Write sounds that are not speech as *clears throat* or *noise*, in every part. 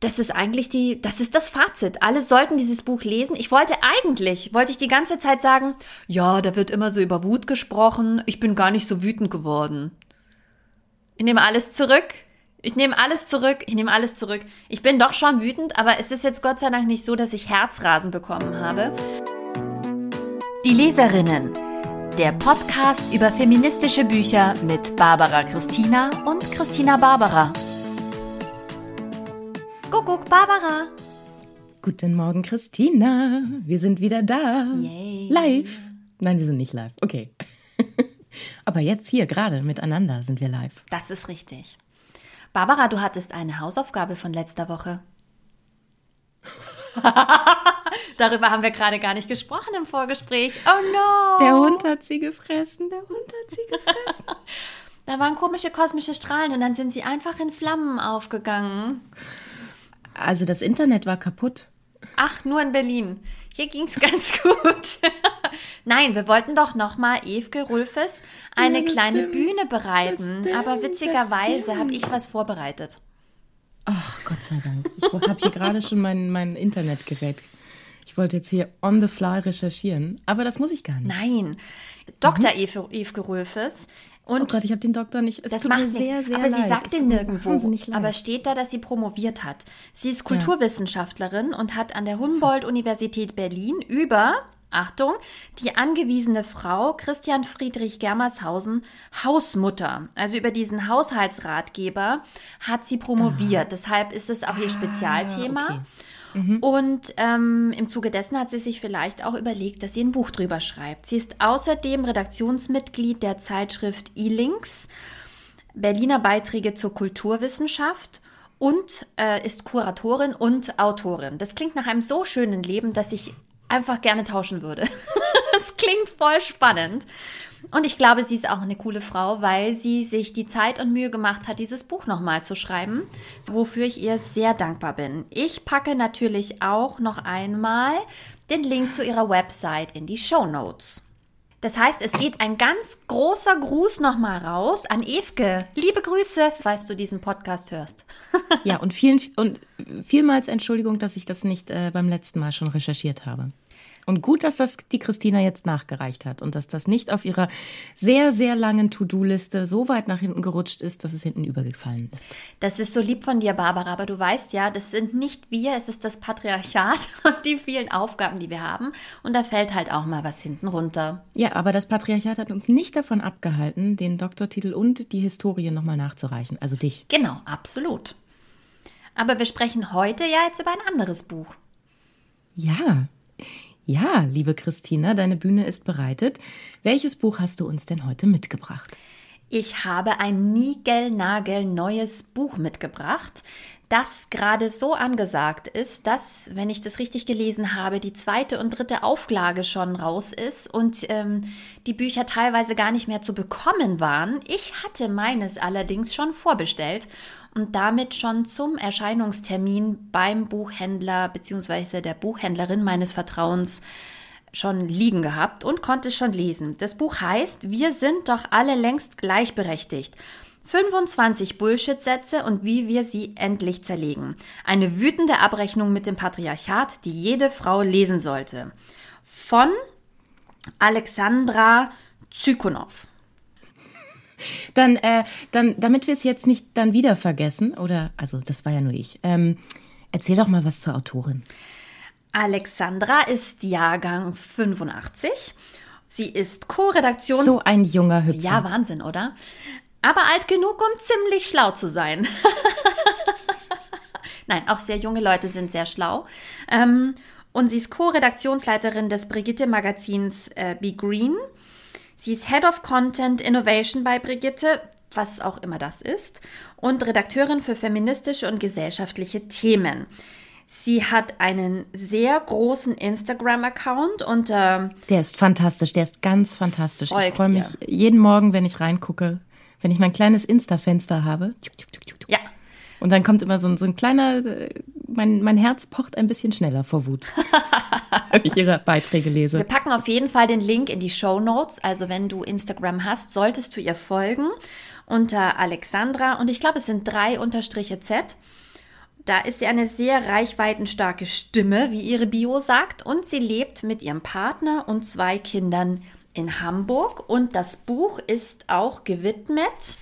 das ist eigentlich die, das ist das Fazit. Alle sollten dieses Buch lesen. Ich wollte eigentlich, wollte ich die ganze Zeit sagen, ja, da wird immer so über Wut gesprochen. Ich bin gar nicht so wütend geworden. Ich nehme alles zurück. Ich nehme alles zurück. Ich nehme alles zurück. Ich bin doch schon wütend, aber es ist jetzt Gott sei Dank nicht so, dass ich Herzrasen bekommen habe. Die Leserinnen. Der Podcast über feministische Bücher mit Barbara Christina und Christina Barbara. Kuckuck, Barbara. Guten Morgen, Christina. Wir sind wieder da. Yay. Live. Nein, wir sind nicht live. Okay. *laughs* Aber jetzt hier gerade miteinander sind wir live. Das ist richtig. Barbara, du hattest eine Hausaufgabe von letzter Woche. *laughs* Darüber haben wir gerade gar nicht gesprochen im Vorgespräch. Oh no. Der Hund hat sie gefressen. Der Hund hat sie gefressen. *laughs* Da waren komische kosmische Strahlen und dann sind sie einfach in Flammen aufgegangen. Also das Internet war kaputt. Ach, nur in Berlin. Hier ging's *laughs* ganz gut. *laughs* Nein, wir wollten doch nochmal Evke Rulfes eine Ja, kleine stimmt. Bühne bereiten. Stimmt, Aber witzigerweise habe ich was vorbereitet. Ach, Gott sei Dank. Ich habe hier gerade schon mein, mein Internetgerät. Ich wollte jetzt hier on the fly recherchieren, aber das muss ich gar nicht. Nein, Dr. Evke, Evke Rulfes. Oh Und Gott, ich habe den Doktor nicht. Es das macht nichts. sehr, sehr aber leid. sie sagt den nirgendwo. Aber steht da, dass sie promoviert hat. Sie ist Kulturwissenschaftlerin und hat an der Humboldt-Universität Berlin über, Achtung, die angewiesene Frau Christian Friedrich Germershausen Hausmutter. Also über diesen Haushaltsratgeber hat sie promoviert. Deshalb ist es auch ihr Spezialthema. Ah. okay. Und ähm, im Zuge dessen hat sie sich vielleicht auch überlegt, dass sie ein Buch drüber schreibt. Sie ist außerdem Redaktionsmitglied der Zeitschrift E-Links, Berliner Beiträge zur Kulturwissenschaft und äh, ist Kuratorin und Autorin. Das klingt nach einem so schönen Leben, dass ich einfach gerne tauschen würde. *laughs* Das klingt voll spannend. Und ich glaube, sie ist auch eine coole Frau, weil sie sich die Zeit und Mühe gemacht hat, dieses Buch nochmal zu schreiben, wofür ich ihr sehr dankbar bin. Ich packe natürlich auch noch einmal den Link zu ihrer Website in die Show Notes. Das heißt, es geht ein ganz großer Gruß nochmal raus an Evke. Liebe Grüße, falls du diesen Podcast hörst. Ja, und vielen und vielmals Entschuldigung, dass ich das nicht äh, beim letzten Mal schon recherchiert habe. Und gut, dass das die Christina jetzt nachgereicht hat und dass das nicht auf ihrer sehr, sehr langen To-Do-Liste so weit nach hinten gerutscht ist, dass es hinten übergefallen ist. Das ist so lieb von dir, Barbara, aber du weißt ja, das sind nicht wir, es ist das Patriarchat *laughs* und die vielen Aufgaben, die wir haben. Und da fällt halt auch mal was hinten runter. Ja, aber das Patriarchat hat uns nicht davon abgehalten, den Doktortitel und die Historie nochmal nachzureichen. Also dich. Genau, absolut. Aber wir sprechen heute ja jetzt über ein anderes Buch. Ja. Ja, liebe Christina, deine Bühne ist bereitet. Welches Buch hast du uns denn heute mitgebracht? Ich habe ein niegelnagelneues Buch mitgebracht, das gerade so angesagt ist, dass, wenn ich das richtig gelesen habe, die zweite und dritte Auflage schon raus ist und ähm, die Bücher teilweise gar nicht mehr zu bekommen waren. Ich hatte meines allerdings schon vorbestellt und damit schon zum Erscheinungstermin beim Buchhändler bzw. der Buchhändlerin meines Vertrauens schon liegen gehabt und konnte es schon lesen. Das Buch heißt Wir sind doch alle längst gleichberechtigt. 25 Bullshit-Sätze und wie wir sie endlich zerlegen. Eine wütende Abrechnung mit dem Patriarchat, die jede Frau lesen sollte. Von Alexandra Zykonow. Dann, äh, dann, damit wir es jetzt nicht dann wieder vergessen, oder, also das war ja nur ich, ähm, erzähl doch mal was zur Autorin. Alexandra ist Jahrgang 85. Sie ist Co-Redaktion. So ein junger Hüpfer. Ja, Wahnsinn, oder? Aber alt genug, um ziemlich schlau zu sein. *laughs* Nein, auch sehr junge Leute sind sehr schlau. Ähm, und sie ist Co-Redaktionsleiterin des Brigitte-Magazins äh, Be Green. Sie ist Head of Content Innovation bei Brigitte, was auch immer das ist, und Redakteurin für feministische und gesellschaftliche Themen. Sie hat einen sehr großen Instagram-Account unter Der ist fantastisch, der ist ganz fantastisch. ich freue mich jeden Morgen, wenn ich reingucke, wenn ich mein kleines Insta-Fenster habe. ja, Und dann kommt immer so ein, so ein kleiner, mein, mein Herz pocht ein bisschen schneller vor Wut, *laughs* wenn ich ihre Beiträge Wir lese. packen auf jeden Fall den Link in die Show Notes. Also wenn du Instagram hast, solltest du ihr folgen unter Alexandra und ich glaube, es sind drei Unterstriche Z. Da ist sie eine sehr reichweitenstarke Stimme, wie ihre Bio sagt, und sie lebt mit ihrem Partner und zwei Kindern in Hamburg. Und das Buch ist auch gewidmet.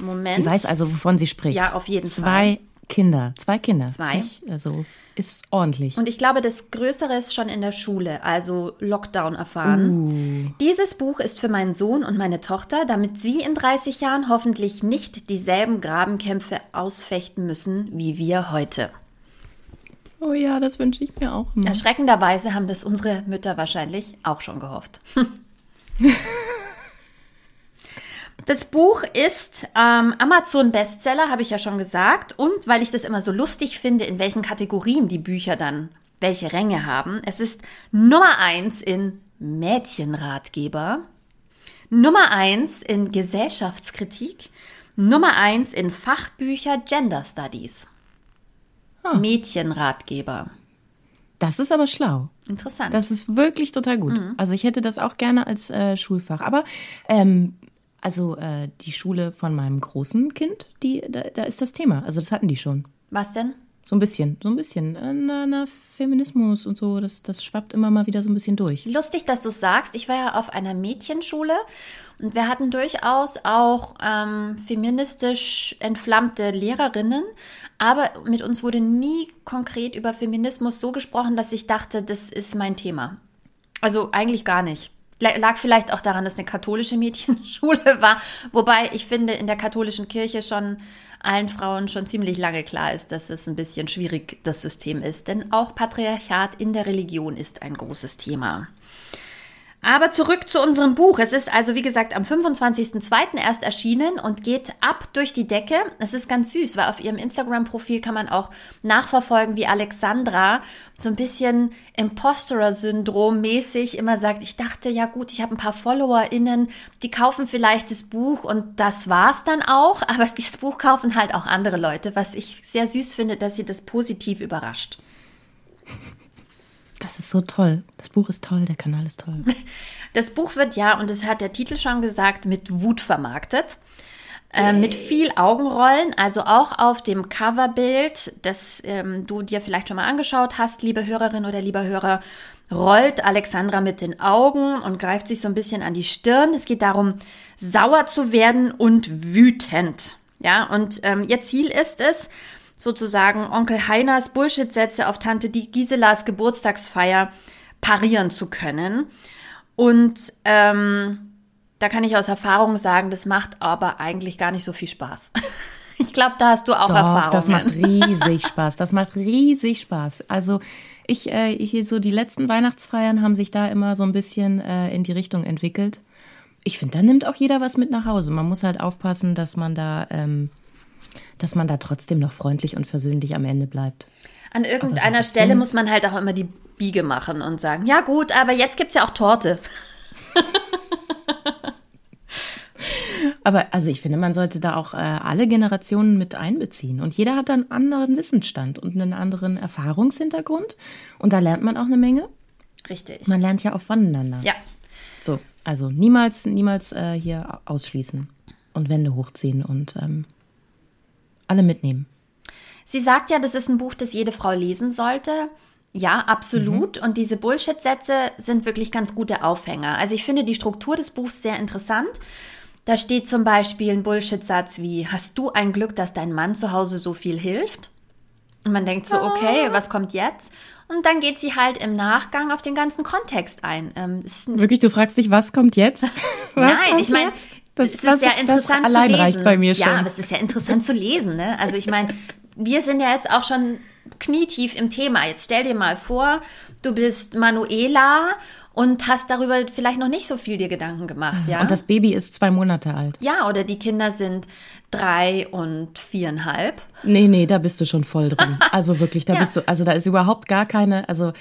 Moment. Sie weiß also, wovon sie spricht. Ja, auf jeden Zwei Fall. Kinder, zwei Kinder. Zwei. Also ist ordentlich. Und ich glaube, das Größere ist schon in der Schule, also Lockdown erfahren. Dieses Buch ist für meinen Sohn und meine Tochter, damit sie in 30 Jahren hoffentlich nicht dieselben Grabenkämpfe ausfechten müssen wie wir heute. oh ja, das wünsche ich mir auch immer. Erschreckenderweise haben das unsere Mütter wahrscheinlich auch schon gehofft. *laughs* Das Buch ist ähm, Amazon-Bestseller, habe ich ja schon gesagt. Und weil ich das immer so lustig finde, in welchen Kategorien die Bücher dann welche Ränge haben. Es ist Nummer eins in Mädchenratgeber, Nummer eins in Gesellschaftskritik, Nummer eins in Fachbücher Gender Studies. Ah. Mädchenratgeber. Das ist aber schlau. Interessant. Das ist wirklich total gut. Also ich hätte das auch gerne als äh, Schulfach. Aber ähm, also äh, die Schule von meinem großen Kind, die, da, da ist das Thema. Also das hatten die schon. Was denn? So ein bisschen, so ein bisschen. Äh, na, na, Feminismus und so, das, das schwappt immer mal wieder so ein bisschen durch. Lustig, dass du es sagst. Ich war ja auf einer Mädchenschule und wir hatten durchaus auch ähm, feministisch entflammte Lehrerinnen, aber mit uns wurde nie konkret über Feminismus so gesprochen, dass ich dachte, das ist mein Thema. Also eigentlich gar nicht. Lag vielleicht auch daran, dass eine katholische Mädchenschule *laughs* war, wobei ich finde, in der katholischen Kirche schon allen Frauen schon ziemlich lange klar ist, dass es ein bisschen schwierig das System ist, denn auch Patriarchat in der Religion ist ein großes Thema. Aber zurück zu unserem Buch. Es ist also, wie gesagt, am 25.02. erst erschienen und geht ab durch die Decke. Es ist ganz süß, weil auf ihrem Instagram-Profil kann man auch nachverfolgen, wie Alexandra so ein bisschen Imposterer-Syndrom mäßig immer sagt, ich dachte, ja gut, ich habe ein paar FollowerInnen, die kaufen vielleicht das Buch und das war's dann auch. Aber *laughs* dieses Buch kaufen halt auch andere Leute, was ich sehr süß finde, dass sie das positiv überrascht. Das ist so toll. Das Buch ist toll, der Kanal ist toll. *laughs* Das Buch wird ja, und das hat der Titel schon gesagt, mit Wut vermarktet. Äh, mit viel Augenrollen, also auch auf dem Coverbild, das ähm, du dir vielleicht schon mal angeschaut hast, liebe Hörerin oder lieber Hörer, rollt Alexandra mit den Augen und greift sich so ein bisschen an die Stirn. Es geht darum, sauer zu werden und wütend. Ja, und ähm, ihr Ziel ist es, sozusagen Onkel Heiners Bullshit-Sätze auf Tante Giselas Geburtstagsfeier parieren zu können. Und ähm, da kann ich aus Erfahrung sagen, das macht aber eigentlich gar nicht so viel Spaß. *laughs* Ich glaube, da hast du auch Doch, Erfahrungen. das macht riesig Spaß. Das macht riesig Spaß. Also ich, äh, hier so die letzten Weihnachtsfeiern haben sich da immer so ein bisschen äh, in die Richtung entwickelt. Ich finde, da nimmt auch jeder was mit nach Hause. Man muss halt aufpassen, dass man da, ähm, dass man da trotzdem noch freundlich und versöhnlich am Ende bleibt. An irgendeiner so Stelle muss man halt auch immer die Biege machen und sagen, ja gut, aber jetzt gibt es ja auch Torte. *laughs* Aber also ich finde, man sollte da auch äh, alle Generationen mit einbeziehen. Und jeder hat da einen anderen Wissensstand und einen anderen Erfahrungshintergrund. Und da lernt man auch eine Menge. Richtig. Man lernt ja auch voneinander. Ja. So, also niemals, niemals äh, hier ausschließen und Wände hochziehen und ähm, alle mitnehmen. Sie sagt ja, das ist ein Buch, das jede Frau lesen sollte. Ja, absolut. Und diese Bullshit-Sätze sind wirklich ganz gute Aufhänger. Also ich finde die Struktur des Buchs sehr interessant. Da steht zum Beispiel ein Bullshit-Satz wie, hast du ein Glück, dass dein Mann zu Hause so viel hilft? Und man denkt so, okay, was kommt jetzt? Und dann geht sie halt im Nachgang auf den ganzen Kontext ein. Ähm, Wirklich, du fragst dich, was kommt jetzt? *laughs* Was Nein, kommt ich meine, jetzt? das, ist das- ja das interessant allein zu lesen. reicht bei mir schon. Ja, aber es ist ja interessant zu lesen. Ne? Also ich meine, wir sind ja jetzt auch schon knietief im Thema. Jetzt stell dir mal vor, du bist Manuela und hast darüber vielleicht noch nicht so viel dir Gedanken gemacht. Ja, Und das Baby ist zwei Monate alt. ja oder die Kinder sind drei und viereinhalb. Nee, nee, da bist du schon voll drin. *laughs* Also wirklich, da Ja. bist du, also da ist überhaupt gar keine, also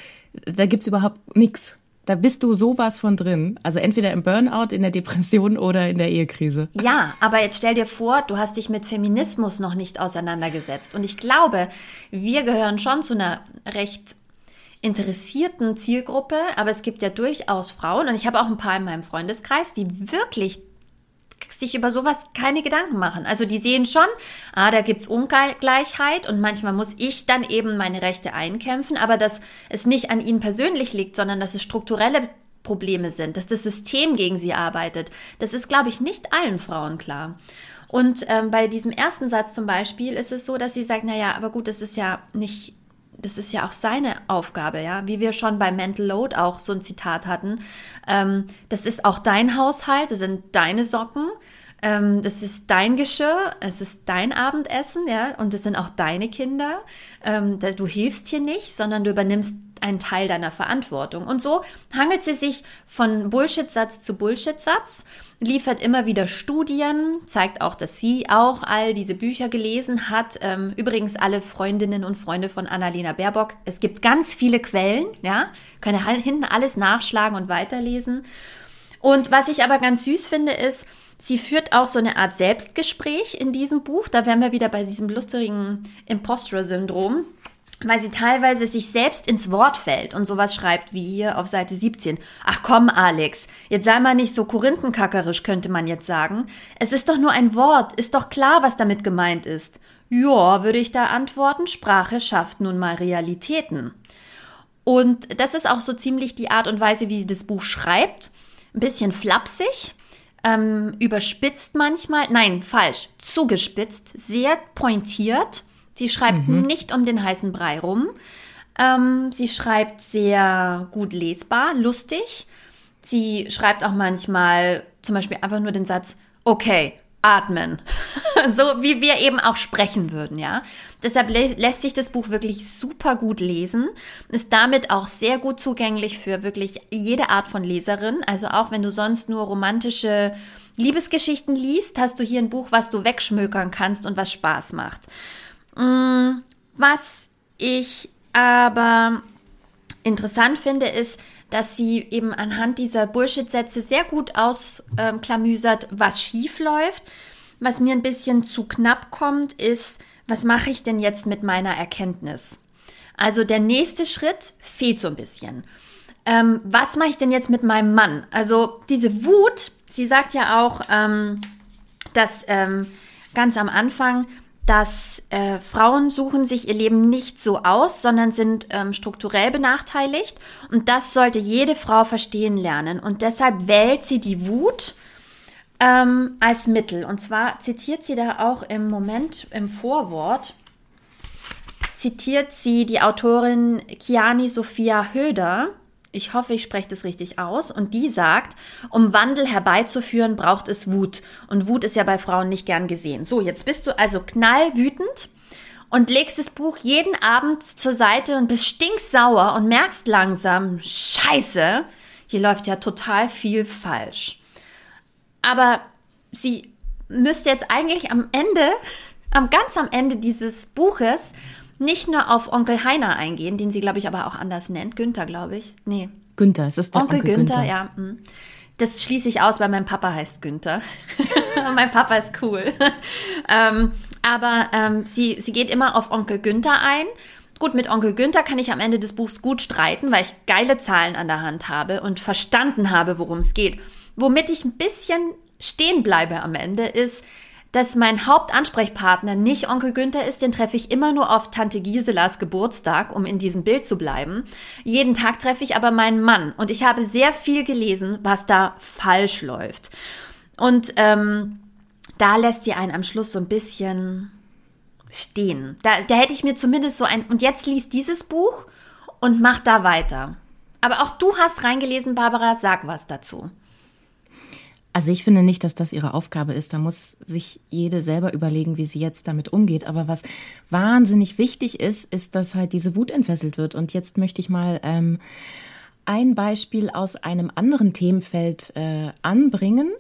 da gibt's überhaupt nichts. Da bist du sowas von drin. Also entweder im Burnout, in der Depression oder in der Ehekrise. Ja, aber jetzt stell dir vor, du hast dich mit Feminismus noch nicht auseinandergesetzt. Und ich glaube, wir gehören schon zu einer recht interessierten Zielgruppe, aber es gibt ja durchaus Frauen, und ich habe auch ein paar in meinem Freundeskreis, die wirklich sich über sowas keine Gedanken machen. Also die sehen schon, ah, da gibt's Ungleichheit und manchmal muss ich dann eben meine Rechte einkämpfen, aber dass es nicht an ihnen persönlich liegt, sondern dass es strukturelle Probleme sind, dass das System gegen sie arbeitet. Das ist, glaube ich, nicht allen Frauen klar. Und ähm, bei diesem ersten Satz zum Beispiel ist es so, dass sie sagt, naja, aber gut, das ist ja nicht das ist ja auch seine Aufgabe, ja, wie wir schon bei Mental Load auch so ein Zitat hatten. Ähm, das ist auch dein Haushalt, das sind deine Socken, ähm, das ist dein Geschirr, es ist dein Abendessen, ja, und das sind auch deine Kinder. Ähm, du hilfst hier nicht, sondern du übernimmst einen Teil deiner Verantwortung. Und so hangelt sie sich von Bullshit-Satz zu Bullshit-Satz liefert immer wieder Studien, zeigt auch, dass sie auch all diese Bücher gelesen hat. Ähm, übrigens alle Freundinnen und Freunde von Annalena Baerbock. Es gibt ganz viele Quellen, ja, können hinten alles nachschlagen und weiterlesen. Und was ich aber ganz süß finde, ist, sie führt auch so eine Art Selbstgespräch in diesem Buch. Da wären wir wieder bei diesem lustigen Imposter-Syndrom weil sie teilweise sich selbst ins Wort fällt und sowas schreibt wie hier auf Seite 17. Ach komm, Alex, jetzt sei mal nicht so korinthenkackerisch, könnte man jetzt sagen. Es ist doch nur ein Wort, ist doch klar, was damit gemeint ist. Ja, würde ich da antworten, Sprache schafft nun mal Realitäten. Und das ist auch so ziemlich die Art und Weise, wie sie das Buch schreibt. Ein bisschen flapsig, ähm, überspitzt manchmal, nein, falsch, zugespitzt, sehr pointiert Sie schreibt mhm. nicht um den heißen Brei rum. Ähm, sie schreibt sehr gut lesbar, lustig. Sie schreibt auch manchmal zum Beispiel einfach nur den Satz, okay, atmen. *laughs* so wie wir eben auch sprechen würden, ja. Deshalb lä lässt sich das Buch wirklich super gut lesen, ist damit auch sehr gut zugänglich für wirklich jede Art von Leserin. Also auch wenn du sonst nur romantische Liebesgeschichten liest, hast du hier ein Buch, was du wegschmökern kannst und was Spaß macht. Mm, was ich aber interessant finde, ist, dass sie eben anhand dieser Bullshit-Sätze sehr gut ausklamüsert, ähm, was schief läuft. Was mir ein bisschen zu knapp kommt, ist, was mache ich denn jetzt mit meiner Erkenntnis? Also der nächste Schritt fehlt so ein bisschen. Ähm, was mache ich denn jetzt mit meinem Mann? Also diese Wut, sie sagt ja auch, ähm, dass ähm, ganz am Anfang, dass äh, Frauen suchen sich ihr Leben nicht so aus, sondern sind ähm, strukturell benachteiligt. Und das sollte jede Frau verstehen lernen. Und deshalb wählt sie die Wut ähm, als Mittel. Und zwar zitiert sie da auch im Moment im Vorwort, zitiert sie die Autorin Kiani Sophia Höder ich hoffe, ich spreche das richtig aus. Und die sagt, um Wandel herbeizuführen, braucht es Wut. Und Wut ist ja bei Frauen nicht gern gesehen. So, jetzt bist du also knallwütend und legst das Buch jeden Abend zur Seite und bist stinksauer und merkst langsam, scheiße, hier läuft ja total viel falsch. Aber sie müsste jetzt eigentlich am Ende, am ganz am Ende dieses Buches nicht nur auf Onkel Heiner eingehen, den sie, glaube ich, aber auch anders nennt. Günther, glaube ich. Nee. Günther, es ist der Onkel, Onkel Günther, Günther. ja. Hm. Das schließe ich aus, weil mein Papa heißt Günther. *laughs* mein Papa ist cool. *laughs* ähm, aber ähm, sie, sie geht immer auf Onkel Günther ein. Gut, mit Onkel Günther kann ich am Ende des Buchs gut streiten, weil ich geile Zahlen an der Hand habe und verstanden habe, worum es geht. Womit ich ein bisschen stehen bleibe am Ende ist, dass mein Hauptansprechpartner nicht Onkel Günther ist, den treffe ich immer nur auf Tante Giselas Geburtstag, um in diesem Bild zu bleiben. Jeden Tag treffe ich aber meinen Mann und ich habe sehr viel gelesen, was da falsch läuft. Und ähm, da lässt sie einen am Schluss so ein bisschen stehen. Da, da hätte ich mir zumindest so ein, und jetzt liest dieses Buch und mach da weiter. Aber auch du hast reingelesen, Barbara, sag was dazu. Also ich finde nicht, dass das ihre Aufgabe ist. Da muss sich jede selber überlegen, wie sie jetzt damit umgeht. Aber was wahnsinnig wichtig ist, ist, dass halt diese Wut entfesselt wird. Und jetzt möchte ich mal ähm, ein Beispiel aus einem anderen Themenfeld äh, anbringen.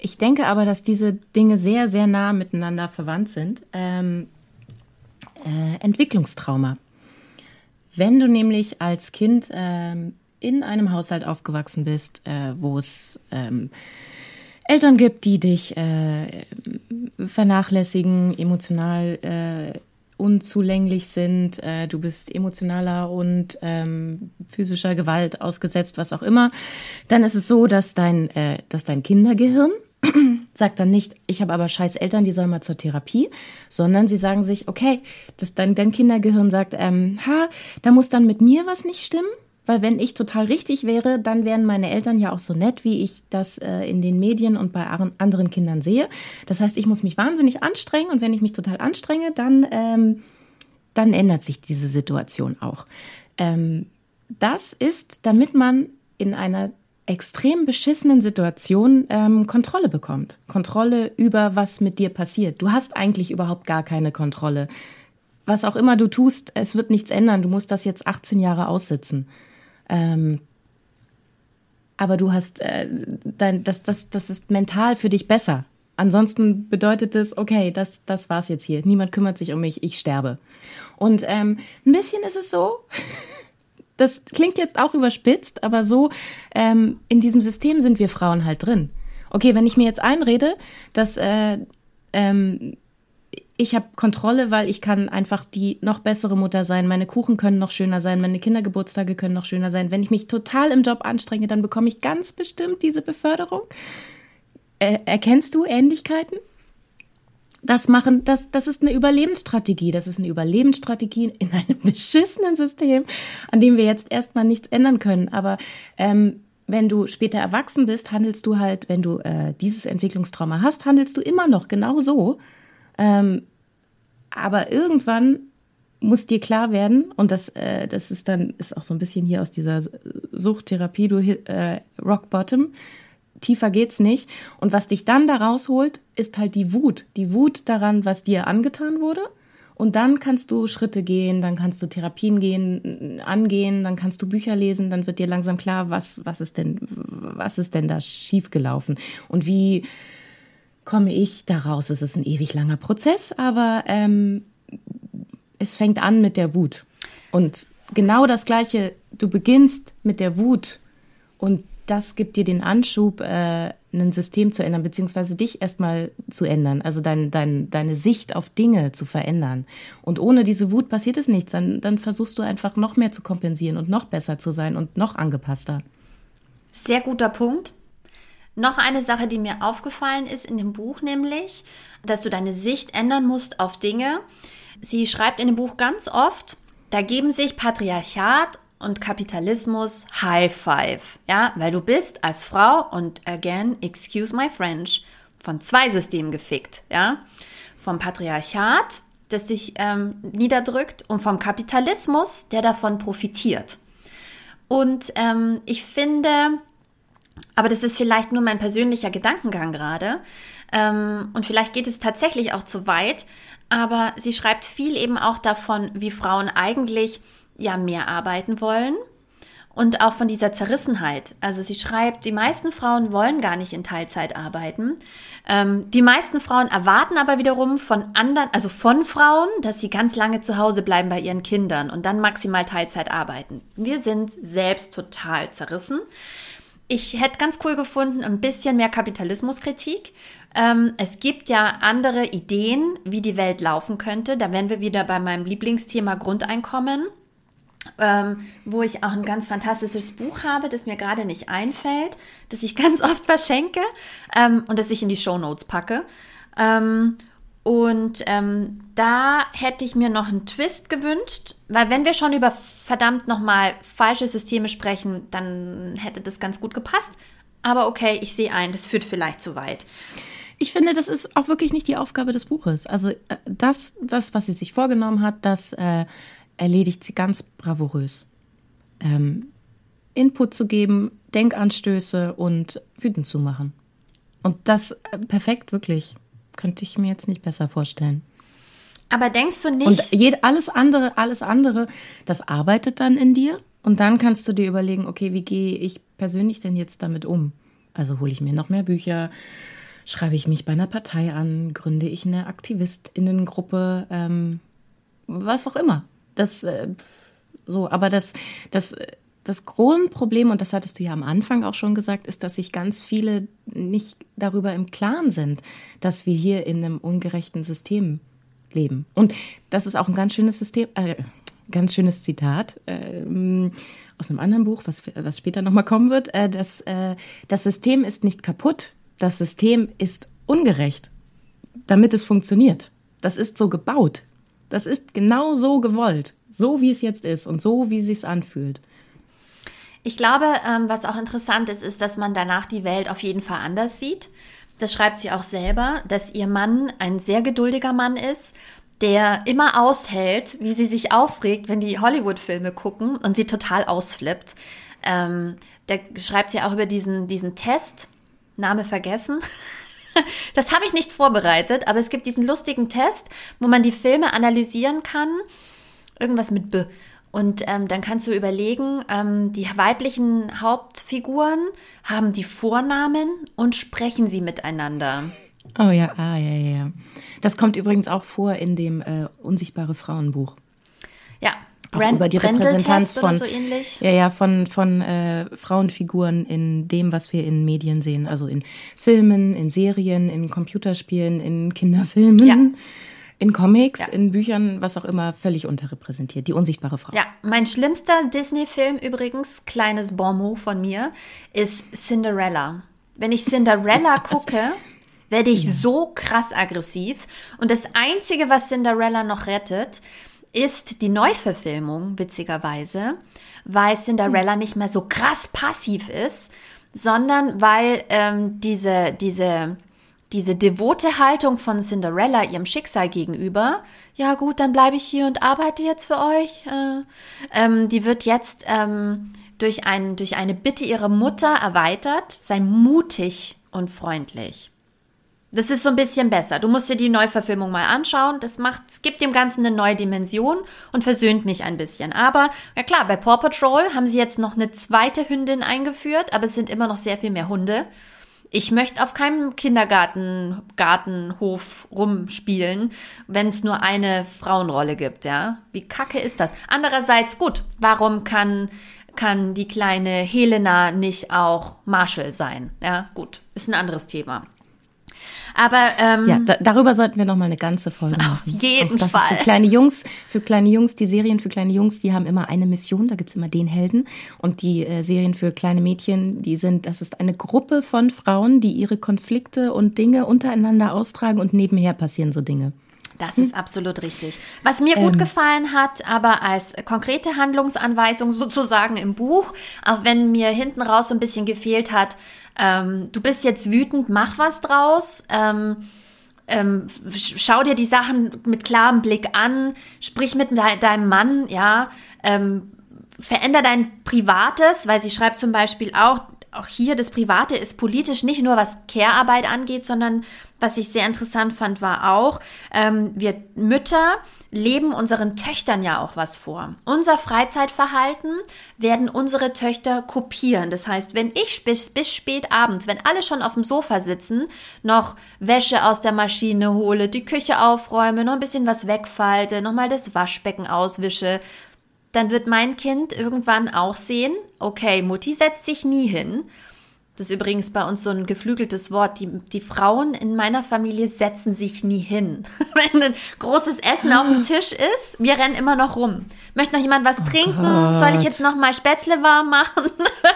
Ich denke aber, dass diese Dinge sehr, sehr nah miteinander verwandt sind. Ähm, äh, Entwicklungstrauma. Wenn du nämlich als Kind ähm, in einem Haushalt aufgewachsen bist, äh, wo es ähm, Eltern gibt, die dich äh, vernachlässigen, emotional äh, unzulänglich sind, äh, du bist emotionaler und ähm, physischer Gewalt ausgesetzt, was auch immer, dann ist es so, dass dein, äh, dass dein Kindergehirn *clears throat* sagt dann nicht, ich habe aber scheiß Eltern, die sollen mal zur Therapie, sondern sie sagen sich, okay, das dann dein Kindergehirn sagt, ähm, ha, da muss dann mit mir was nicht stimmen, weil wenn ich total richtig wäre, dann wären meine Eltern ja auch so nett, wie ich das äh, in den Medien und bei anderen Kindern sehe. Das heißt, ich muss mich wahnsinnig anstrengen und wenn ich mich total anstrenge, dann, ähm, dann ändert sich diese Situation auch. Ähm, das ist, damit man in einer extrem beschissenen Situation ähm, Kontrolle bekommt. Kontrolle über, was mit dir passiert. Du hast eigentlich überhaupt gar keine Kontrolle. Was auch immer du tust, es wird nichts ändern. Du musst das jetzt 18 Jahre aussitzen. Ähm, aber du hast, äh, dein, das, das, das ist mental für dich besser. Ansonsten bedeutet es, okay, das, das war's jetzt hier. Niemand kümmert sich um mich, ich sterbe. Und ähm, ein bisschen ist es so, *laughs* das klingt jetzt auch überspitzt, aber so ähm, in diesem System sind wir Frauen halt drin. Okay, wenn ich mir jetzt einrede, dass äh, ähm, ich habe Kontrolle, weil ich kann einfach die noch bessere Mutter sein. Meine Kuchen können noch schöner sein, meine Kindergeburtstage können noch schöner sein. Wenn ich mich total im Job anstrenge, dann bekomme ich ganz bestimmt diese Beförderung. Äh, erkennst du Ähnlichkeiten? Das machen, das, das ist eine Überlebensstrategie. Das ist eine Überlebensstrategie in einem *laughs* beschissenen System, an dem wir jetzt erstmal nichts ändern können. Aber ähm, wenn du später erwachsen bist, handelst du halt, wenn du äh, dieses Entwicklungstrauma hast, handelst du immer noch genau so. Ähm, aber irgendwann muss dir klar werden, und das, äh, das ist dann, ist auch so ein bisschen hier aus dieser Suchttherapie, du äh, Rock Bottom, tiefer geht's nicht. Und was dich dann da rausholt, ist halt die Wut. Die Wut daran, was dir angetan wurde. Und dann kannst du Schritte gehen, dann kannst du Therapien gehen, angehen, dann kannst du Bücher lesen, dann wird dir langsam klar, was, was ist denn, was ist denn da schiefgelaufen und wie komme ich daraus. Es ist ein ewig langer Prozess, aber ähm, es fängt an mit der Wut. Und genau das Gleiche, du beginnst mit der Wut und das gibt dir den Anschub, äh, ein System zu ändern, beziehungsweise dich erstmal zu ändern, also dein, dein, deine Sicht auf Dinge zu verändern. Und ohne diese Wut passiert es nichts. Dann, dann versuchst du einfach noch mehr zu kompensieren und noch besser zu sein und noch angepasster. Sehr guter Punkt. Noch eine Sache, die mir aufgefallen ist in dem Buch, nämlich, dass du deine Sicht ändern musst auf Dinge. Sie schreibt in dem Buch ganz oft, da geben sich Patriarchat und Kapitalismus High Five, ja, weil du bist als Frau und again, excuse my French, von zwei Systemen gefickt, ja, vom Patriarchat, das dich ähm, niederdrückt, und vom Kapitalismus, der davon profitiert. Und ähm, ich finde, aber das ist vielleicht nur mein persönlicher Gedankengang gerade, ähm, und vielleicht geht es tatsächlich auch zu weit, aber sie schreibt viel eben auch davon, wie Frauen eigentlich ja mehr arbeiten wollen und auch von dieser Zerrissenheit. Also sie schreibt, die meisten Frauen wollen gar nicht in Teilzeit arbeiten. Ähm, die meisten Frauen erwarten aber wiederum von anderen, also von Frauen, dass sie ganz lange zu Hause bleiben bei ihren Kindern und dann maximal Teilzeit arbeiten. Wir sind selbst total zerrissen. Ich hätte ganz cool gefunden, ein bisschen mehr Kapitalismuskritik. Ähm, es gibt ja andere Ideen, wie die Welt laufen könnte. Da wären wir wieder bei meinem Lieblingsthema Grundeinkommen ähm, wo ich auch ein ganz fantastisches Buch habe, das mir gerade nicht einfällt, das ich *laughs* ganz oft verschenke ähm, und das ich in die Show Notes packe. Und ähm, da hätte ich mir noch einen Twist gewünscht, weil wenn wir schon über verdammt nochmal falsche Systeme sprechen, dann hätte das ganz gut gepasst. Aber okay, ich sehe ein, das führt vielleicht zu weit. Ich finde, das ist auch wirklich nicht die Aufgabe des Buches. Also äh, das, das was sie sich vorgenommen hat, das äh, erledigt sie ganz bravourös. Ähm, Input zu geben, Denkanstöße und wütend zu machen. Und das äh, perfekt, wirklich. Könnte ich mir jetzt nicht besser vorstellen. Aber denkst du nicht. Und jed, alles andere, alles andere, das arbeitet dann in dir. Und dann kannst du dir überlegen, okay, wie gehe ich persönlich denn jetzt damit um? Also hole ich mir noch mehr Bücher, schreibe ich mich bei einer Partei an, gründe ich eine AktivistInnengruppe, ähm, was auch immer. Das äh, so, aber das, das, das Grundproblem, und das hattest du ja am Anfang auch schon gesagt, ist, dass sich ganz viele nicht darüber im Klaren sind, dass wir hier in einem ungerechten System leben. Und das ist auch ein ganz schönes System, äh, ganz schönes Zitat äh, aus einem anderen Buch, was, was später nochmal kommen wird. Äh, das, äh, das System ist nicht kaputt, Das System ist ungerecht, damit es funktioniert. Das ist so gebaut. Das ist genau so gewollt. So wie es jetzt ist und so wie es sich anfühlt. Ich glaube, ähm, was auch interessant ist, ist, dass man danach die Welt auf jeden Fall anders sieht. Das schreibt sie auch selber, dass ihr Mann ein sehr geduldiger Mann ist, der immer aushält, wie sie sich aufregt, wenn die Hollywood-Filme gucken und sie total ausflippt. Ähm, der schreibt sie auch über diesen, diesen Test, Name vergessen. *laughs* Das habe ich nicht vorbereitet, aber es gibt diesen lustigen Test, wo man die Filme analysieren kann. Irgendwas mit B. Und ähm, dann kannst du überlegen, ähm, die weiblichen Hauptfiguren haben die Vornamen und sprechen sie miteinander. Oh ja, ah, ja, ja, ja. Das kommt übrigens auch vor in dem äh, Unsichtbare Frauenbuch. Ja, Brand, über die Repräsentanz von, so ja, ja, von, von äh, Frauenfiguren in dem, was wir in Medien sehen. Also in Filmen, in Serien, in Computerspielen, in Kinderfilmen. Ja. In Comics, ja. in Büchern, was auch immer, völlig unterrepräsentiert. Die unsichtbare Frau. Ja, mein schlimmster Disney-Film übrigens, kleines Bonmot von mir, ist Cinderella. Wenn ich Cinderella *laughs* gucke, werde ich ja. so krass aggressiv. Und das Einzige, was Cinderella noch rettet, ist die Neuverfilmung, witzigerweise, weil Cinderella hm. nicht mehr so krass passiv ist, sondern weil ähm, diese, diese diese devote Haltung von Cinderella ihrem Schicksal gegenüber, ja gut, dann bleibe ich hier und arbeite jetzt für euch, äh, ähm, die wird jetzt ähm, durch, ein, durch eine Bitte ihrer Mutter erweitert, sei mutig und freundlich. Das ist so ein bisschen besser. Du musst dir die Neuverfilmung mal anschauen. Das macht, es gibt dem Ganzen eine neue Dimension und versöhnt mich ein bisschen. Aber, ja klar, bei Paw Patrol haben sie jetzt noch eine zweite Hündin eingeführt, aber es sind immer noch sehr viel mehr Hunde. Ich möchte auf keinem Kindergarten, Gartenhof rumspielen, wenn es nur eine Frauenrolle gibt, ja. Wie kacke ist das? Andererseits, gut, warum kann, kann die kleine Helena nicht auch Marshall sein? Ja, gut, ist ein anderes Thema. Aber ähm, ja, da, darüber sollten wir noch mal eine ganze Folge machen. Auf jeden das Fall. Ist für kleine Jungs, für kleine Jungs, die Serien für kleine Jungs, die haben immer eine Mission. Da gibt's immer den Helden und die äh, Serien für kleine Mädchen, die sind, das ist eine Gruppe von Frauen, die ihre Konflikte und Dinge untereinander austragen und nebenher passieren so Dinge. Das ist absolut richtig. Was mir gut ähm, gefallen hat, aber als konkrete Handlungsanweisung sozusagen im Buch, auch wenn mir hinten raus so ein bisschen gefehlt hat, ähm, du bist jetzt wütend, mach was draus. Ähm, ähm, schau dir die Sachen mit klarem Blick an, sprich mit de deinem Mann, ja, ähm, veränder dein Privates, weil sie schreibt zum Beispiel auch, auch hier das Private ist politisch nicht nur was Care-Arbeit angeht, sondern was ich sehr interessant fand, war auch, ähm, wir Mütter leben unseren Töchtern ja auch was vor. Unser Freizeitverhalten werden unsere Töchter kopieren. Das heißt, wenn ich bis, bis spät abends, wenn alle schon auf dem Sofa sitzen, noch Wäsche aus der Maschine hole, die Küche aufräume, noch ein bisschen was wegfalte, nochmal das Waschbecken auswische, dann wird mein Kind irgendwann auch sehen, okay, Mutti setzt sich nie hin das ist übrigens bei uns so ein geflügeltes Wort. Die, die Frauen in meiner Familie setzen sich nie hin. *laughs* Wenn ein großes Essen auf dem Tisch ist, wir rennen immer noch rum. Möchte noch jemand was oh trinken? Gott. Soll ich jetzt noch mal Spätzle warm machen?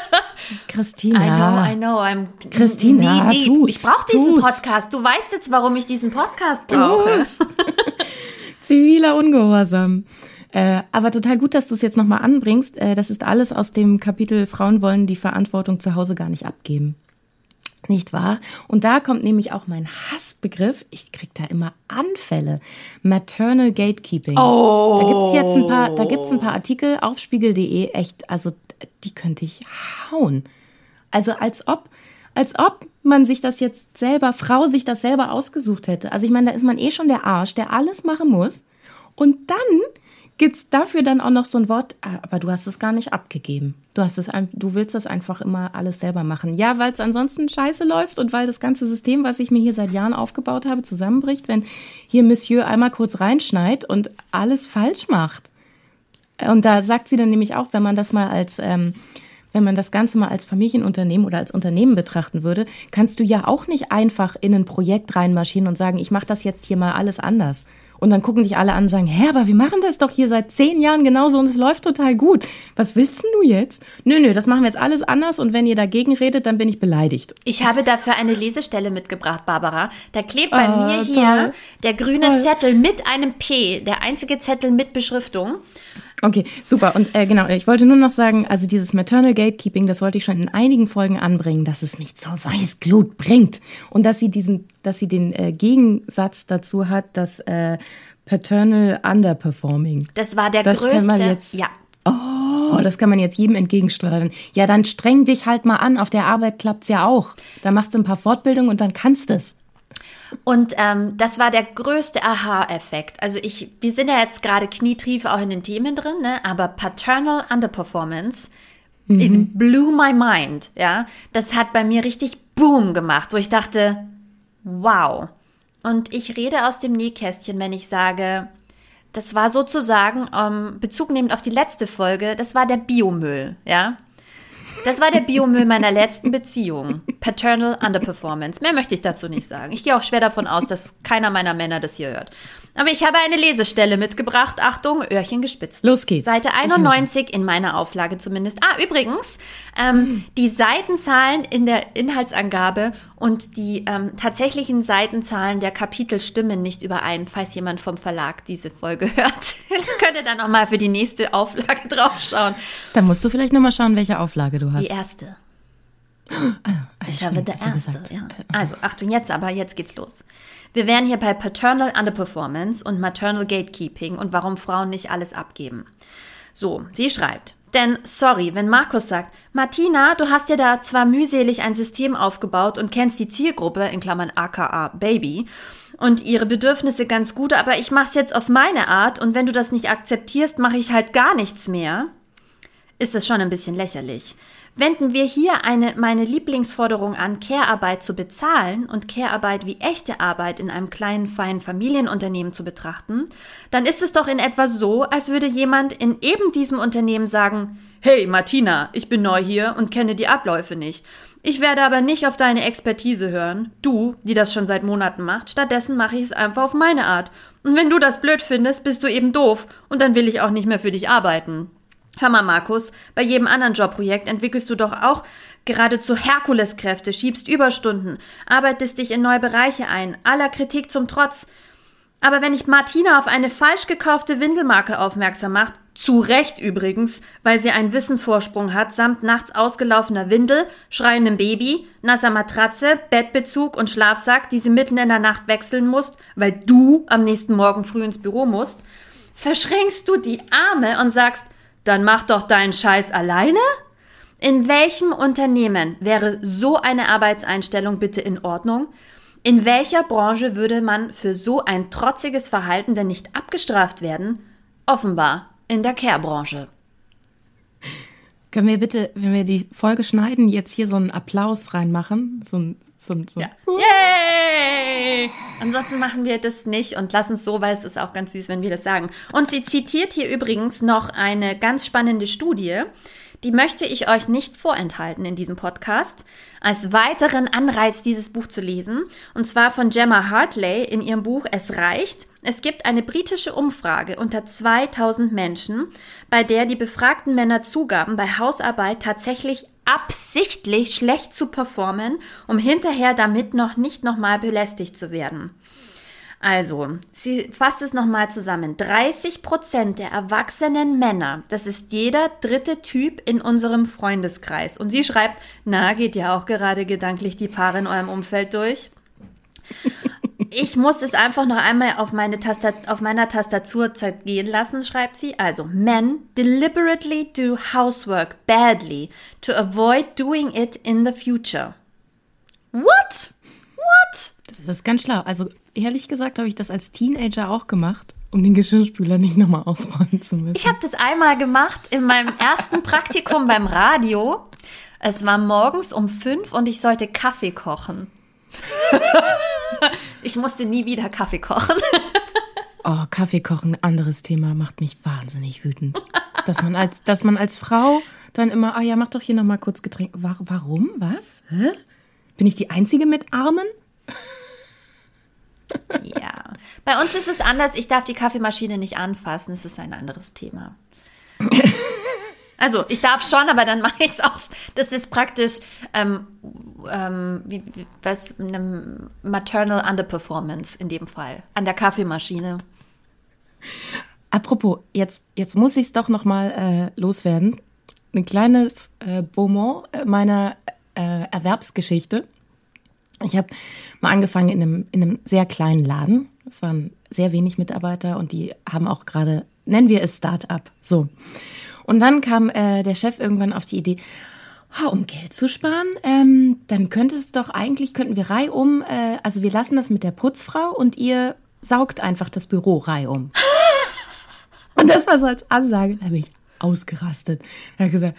*laughs* Christina. I know, I know. I'm Christina, knee deep. ich brauche diesen tu's. Podcast. Du weißt jetzt, warum ich diesen Podcast brauche. *laughs* Ziviler Ungehorsam. Äh, aber total gut, dass du es jetzt nochmal anbringst. Äh, das ist alles aus dem Kapitel Frauen wollen die Verantwortung zu Hause gar nicht abgeben. Nicht wahr? Und da kommt nämlich auch mein Hassbegriff. Ich krieg da immer Anfälle. Maternal Gatekeeping. Oh. Da gibt's jetzt ein paar, da gibt's ein paar Artikel auf spiegel.de. Echt, also die könnte ich hauen. Also als ob, als ob man sich das jetzt selber, Frau sich das selber ausgesucht hätte. Also ich meine, da ist man eh schon der Arsch, der alles machen muss. Und dann gibt's dafür dann auch noch so ein Wort, ah, aber du hast es gar nicht abgegeben. Du hast es, du willst das einfach immer alles selber machen. Ja, weil es ansonsten scheiße läuft und weil das ganze System, was ich mir hier seit Jahren aufgebaut habe, zusammenbricht, wenn hier Monsieur einmal kurz reinschneit und alles falsch macht. Und da sagt sie dann nämlich auch, wenn man das mal als, ähm, wenn man das Ganze mal als Familienunternehmen oder als Unternehmen betrachten würde, kannst du ja auch nicht einfach in ein Projekt reinmarschieren und sagen, ich mache das jetzt hier mal alles anders Und dann gucken dich alle an und sagen, hä, aber wir machen das doch hier seit zehn Jahren genauso und es läuft total gut. Was willst denn du jetzt? Nö, nö, das machen wir jetzt alles anders und wenn ihr dagegen redet, dann bin ich beleidigt. Ich habe dafür eine Lesestelle mitgebracht, Barbara. Da klebt bei oh, mir hier toll. der grüne toll. Zettel mit einem P, der einzige Zettel mit Beschriftung. Okay, super. Und äh, genau, ich wollte nur noch sagen, also dieses Maternal Gatekeeping, das wollte ich schon in einigen Folgen anbringen, dass es nicht zur Weißglut bringt und dass sie diesen, dass sie den äh, Gegensatz dazu hat, dass äh, Paternal Underperforming. Das war der das größte. Jetzt, ja. Oh, das kann man jetzt jedem entgegensteuern. Ja, dann streng dich halt mal an. Auf der Arbeit klappt's ja auch. Da machst du ein paar Fortbildungen und dann kannst es. Und ähm, das war der größte Aha-Effekt. Also ich, wir sind ja jetzt gerade knietief auch in den Themen drin, ne? aber Paternal Underperformance, mhm. it blew my mind. Ja, das hat bei mir richtig Boom gemacht, wo ich dachte, wow. Und ich rede aus dem Nähkästchen, wenn ich sage, das war sozusagen ähm, Bezug nehmend auf die letzte Folge, das war der Biomüll, ja. Das war der Biomüll meiner letzten Beziehung. Paternal Underperformance. Mehr möchte ich dazu nicht sagen. Ich gehe auch schwer davon aus, dass keiner meiner Männer das hier hört. Aber ich habe eine Lesestelle mitgebracht. Achtung, Öhrchen gespitzt. Los geht's. Seite 91 in meiner Auflage zumindest. Ah, übrigens, ähm, die Seitenzahlen in der Inhaltsangabe und die ähm, tatsächlichen Seitenzahlen der Kapitel stimmen nicht überein, falls jemand vom Verlag diese Folge *laughs* hört. Könnt ihr dann nochmal für die nächste Auflage *laughs* draufschauen. Dann musst du vielleicht nochmal schauen, welche Auflage du hast. Die erste. Ah, ich habe der erste. Ja. Also, Achtung, jetzt aber, jetzt geht's los. Wir wären hier bei Paternal Underperformance und Maternal Gatekeeping und warum Frauen nicht alles abgeben. So, sie schreibt. Denn, sorry, wenn Markus sagt, Martina, du hast dir da zwar mühselig ein System aufgebaut und kennst die Zielgruppe, in Klammern aka Baby, und ihre Bedürfnisse ganz gut, aber ich mach's jetzt auf meine Art und wenn du das nicht akzeptierst, mache ich halt gar nichts mehr, ist das schon ein bisschen lächerlich. Wenden wir hier eine, meine Lieblingsforderung an, Care-Arbeit zu bezahlen und Care-Arbeit wie echte Arbeit in einem kleinen, feinen Familienunternehmen zu betrachten, dann ist es doch in etwa so, als würde jemand in eben diesem Unternehmen sagen, Hey Martina, ich bin neu hier und kenne die Abläufe nicht. Ich werde aber nicht auf deine Expertise hören, du, die das schon seit Monaten macht, stattdessen mache ich es einfach auf meine Art. Und wenn du das blöd findest, bist du eben doof und dann will ich auch nicht mehr für dich arbeiten. Hör mal, Markus, bei jedem anderen Jobprojekt entwickelst du doch auch geradezu Herkuleskräfte, schiebst Überstunden, arbeitest dich in neue Bereiche ein, aller Kritik zum Trotz. Aber wenn ich Martina auf eine falsch gekaufte Windelmarke aufmerksam macht, zu Recht übrigens, weil sie einen Wissensvorsprung hat, samt nachts ausgelaufener Windel, schreiendem Baby, nasser Matratze, Bettbezug und Schlafsack, die sie mitten in der Nacht wechseln musst, weil du am nächsten Morgen früh ins Büro musst, verschränkst du die Arme und sagst, dann mach doch deinen Scheiß alleine? In welchem Unternehmen wäre so eine Arbeitseinstellung bitte in Ordnung? In welcher Branche würde man für so ein trotziges Verhalten denn nicht abgestraft werden? Offenbar in der Care-Branche. Können wir bitte, wenn wir die Folge schneiden, jetzt hier so einen Applaus reinmachen? So ein, so so ja. Yay! Ansonsten machen wir das nicht und lassen es so, weil es ist auch ganz süß, wenn wir das sagen. Und sie zitiert hier übrigens noch eine ganz spannende Studie. Die möchte ich euch nicht vorenthalten in diesem Podcast, als weiteren Anreiz, dieses Buch zu lesen. Und zwar von Gemma Hartley in ihrem Buch Es reicht. Es gibt eine britische Umfrage unter 2000 Menschen, bei der die befragten Männer zugaben, bei Hausarbeit tatsächlich absichtlich schlecht zu performen, um hinterher damit noch nicht nochmal belästigt zu werden. Also, sie fasst es nochmal zusammen. 30 Prozent der erwachsenen Männer, das ist jeder dritte Typ in unserem Freundeskreis. Und sie schreibt, na, geht ja auch gerade gedanklich die Paare in eurem Umfeld durch. Ich muss es einfach noch einmal auf, meine Tastat auf meiner Tastaturzeit gehen lassen, schreibt sie. Also, men deliberately do housework badly to avoid doing it in the future. What? What? Das ist ganz schlau. Also, ehrlich gesagt habe ich das als Teenager auch gemacht, um den Geschirrspüler nicht nochmal ausräumen zu müssen. Ich habe das einmal gemacht in meinem ersten Praktikum beim Radio. Es war morgens um fünf und ich sollte Kaffee kochen. *laughs* ich musste nie wieder Kaffee kochen. *laughs* oh, Kaffee kochen, anderes Thema, macht mich wahnsinnig wütend. Dass man als, dass man als Frau dann immer, ah oh ja, mach doch hier nochmal kurz Getränk. Warum? Was? Hä? Bin ich die Einzige mit Armen? *laughs* Ja. Bei uns ist es anders. Ich darf die Kaffeemaschine nicht anfassen. Es ist ein anderes Thema. *laughs* Also, ich darf schon, aber dann *laughs* mache ich es auf. Das ist praktisch ähm, ähm, wie, was, eine Maternal Underperformance in dem Fall. An der Kaffeemaschine. Apropos, jetzt, jetzt muss ich es doch noch mal äh, loswerden. Ein kleines äh, Beaumont meiner äh, Erwerbsgeschichte. Ich habe mal angefangen in einem, in einem sehr kleinen Laden. Es waren sehr wenig Mitarbeiter und die haben auch gerade, nennen wir es Start-up. So. Und dann kam äh, der Chef irgendwann auf die Idee, oh, um Geld zu sparen, ähm, dann könnte es doch eigentlich, könnten wir reihum, äh, also wir lassen das mit der Putzfrau und ihr saugt einfach das Büro reihum. *laughs* und das war so als Ansage, da bin ich ausgerastet. Da habe gesagt,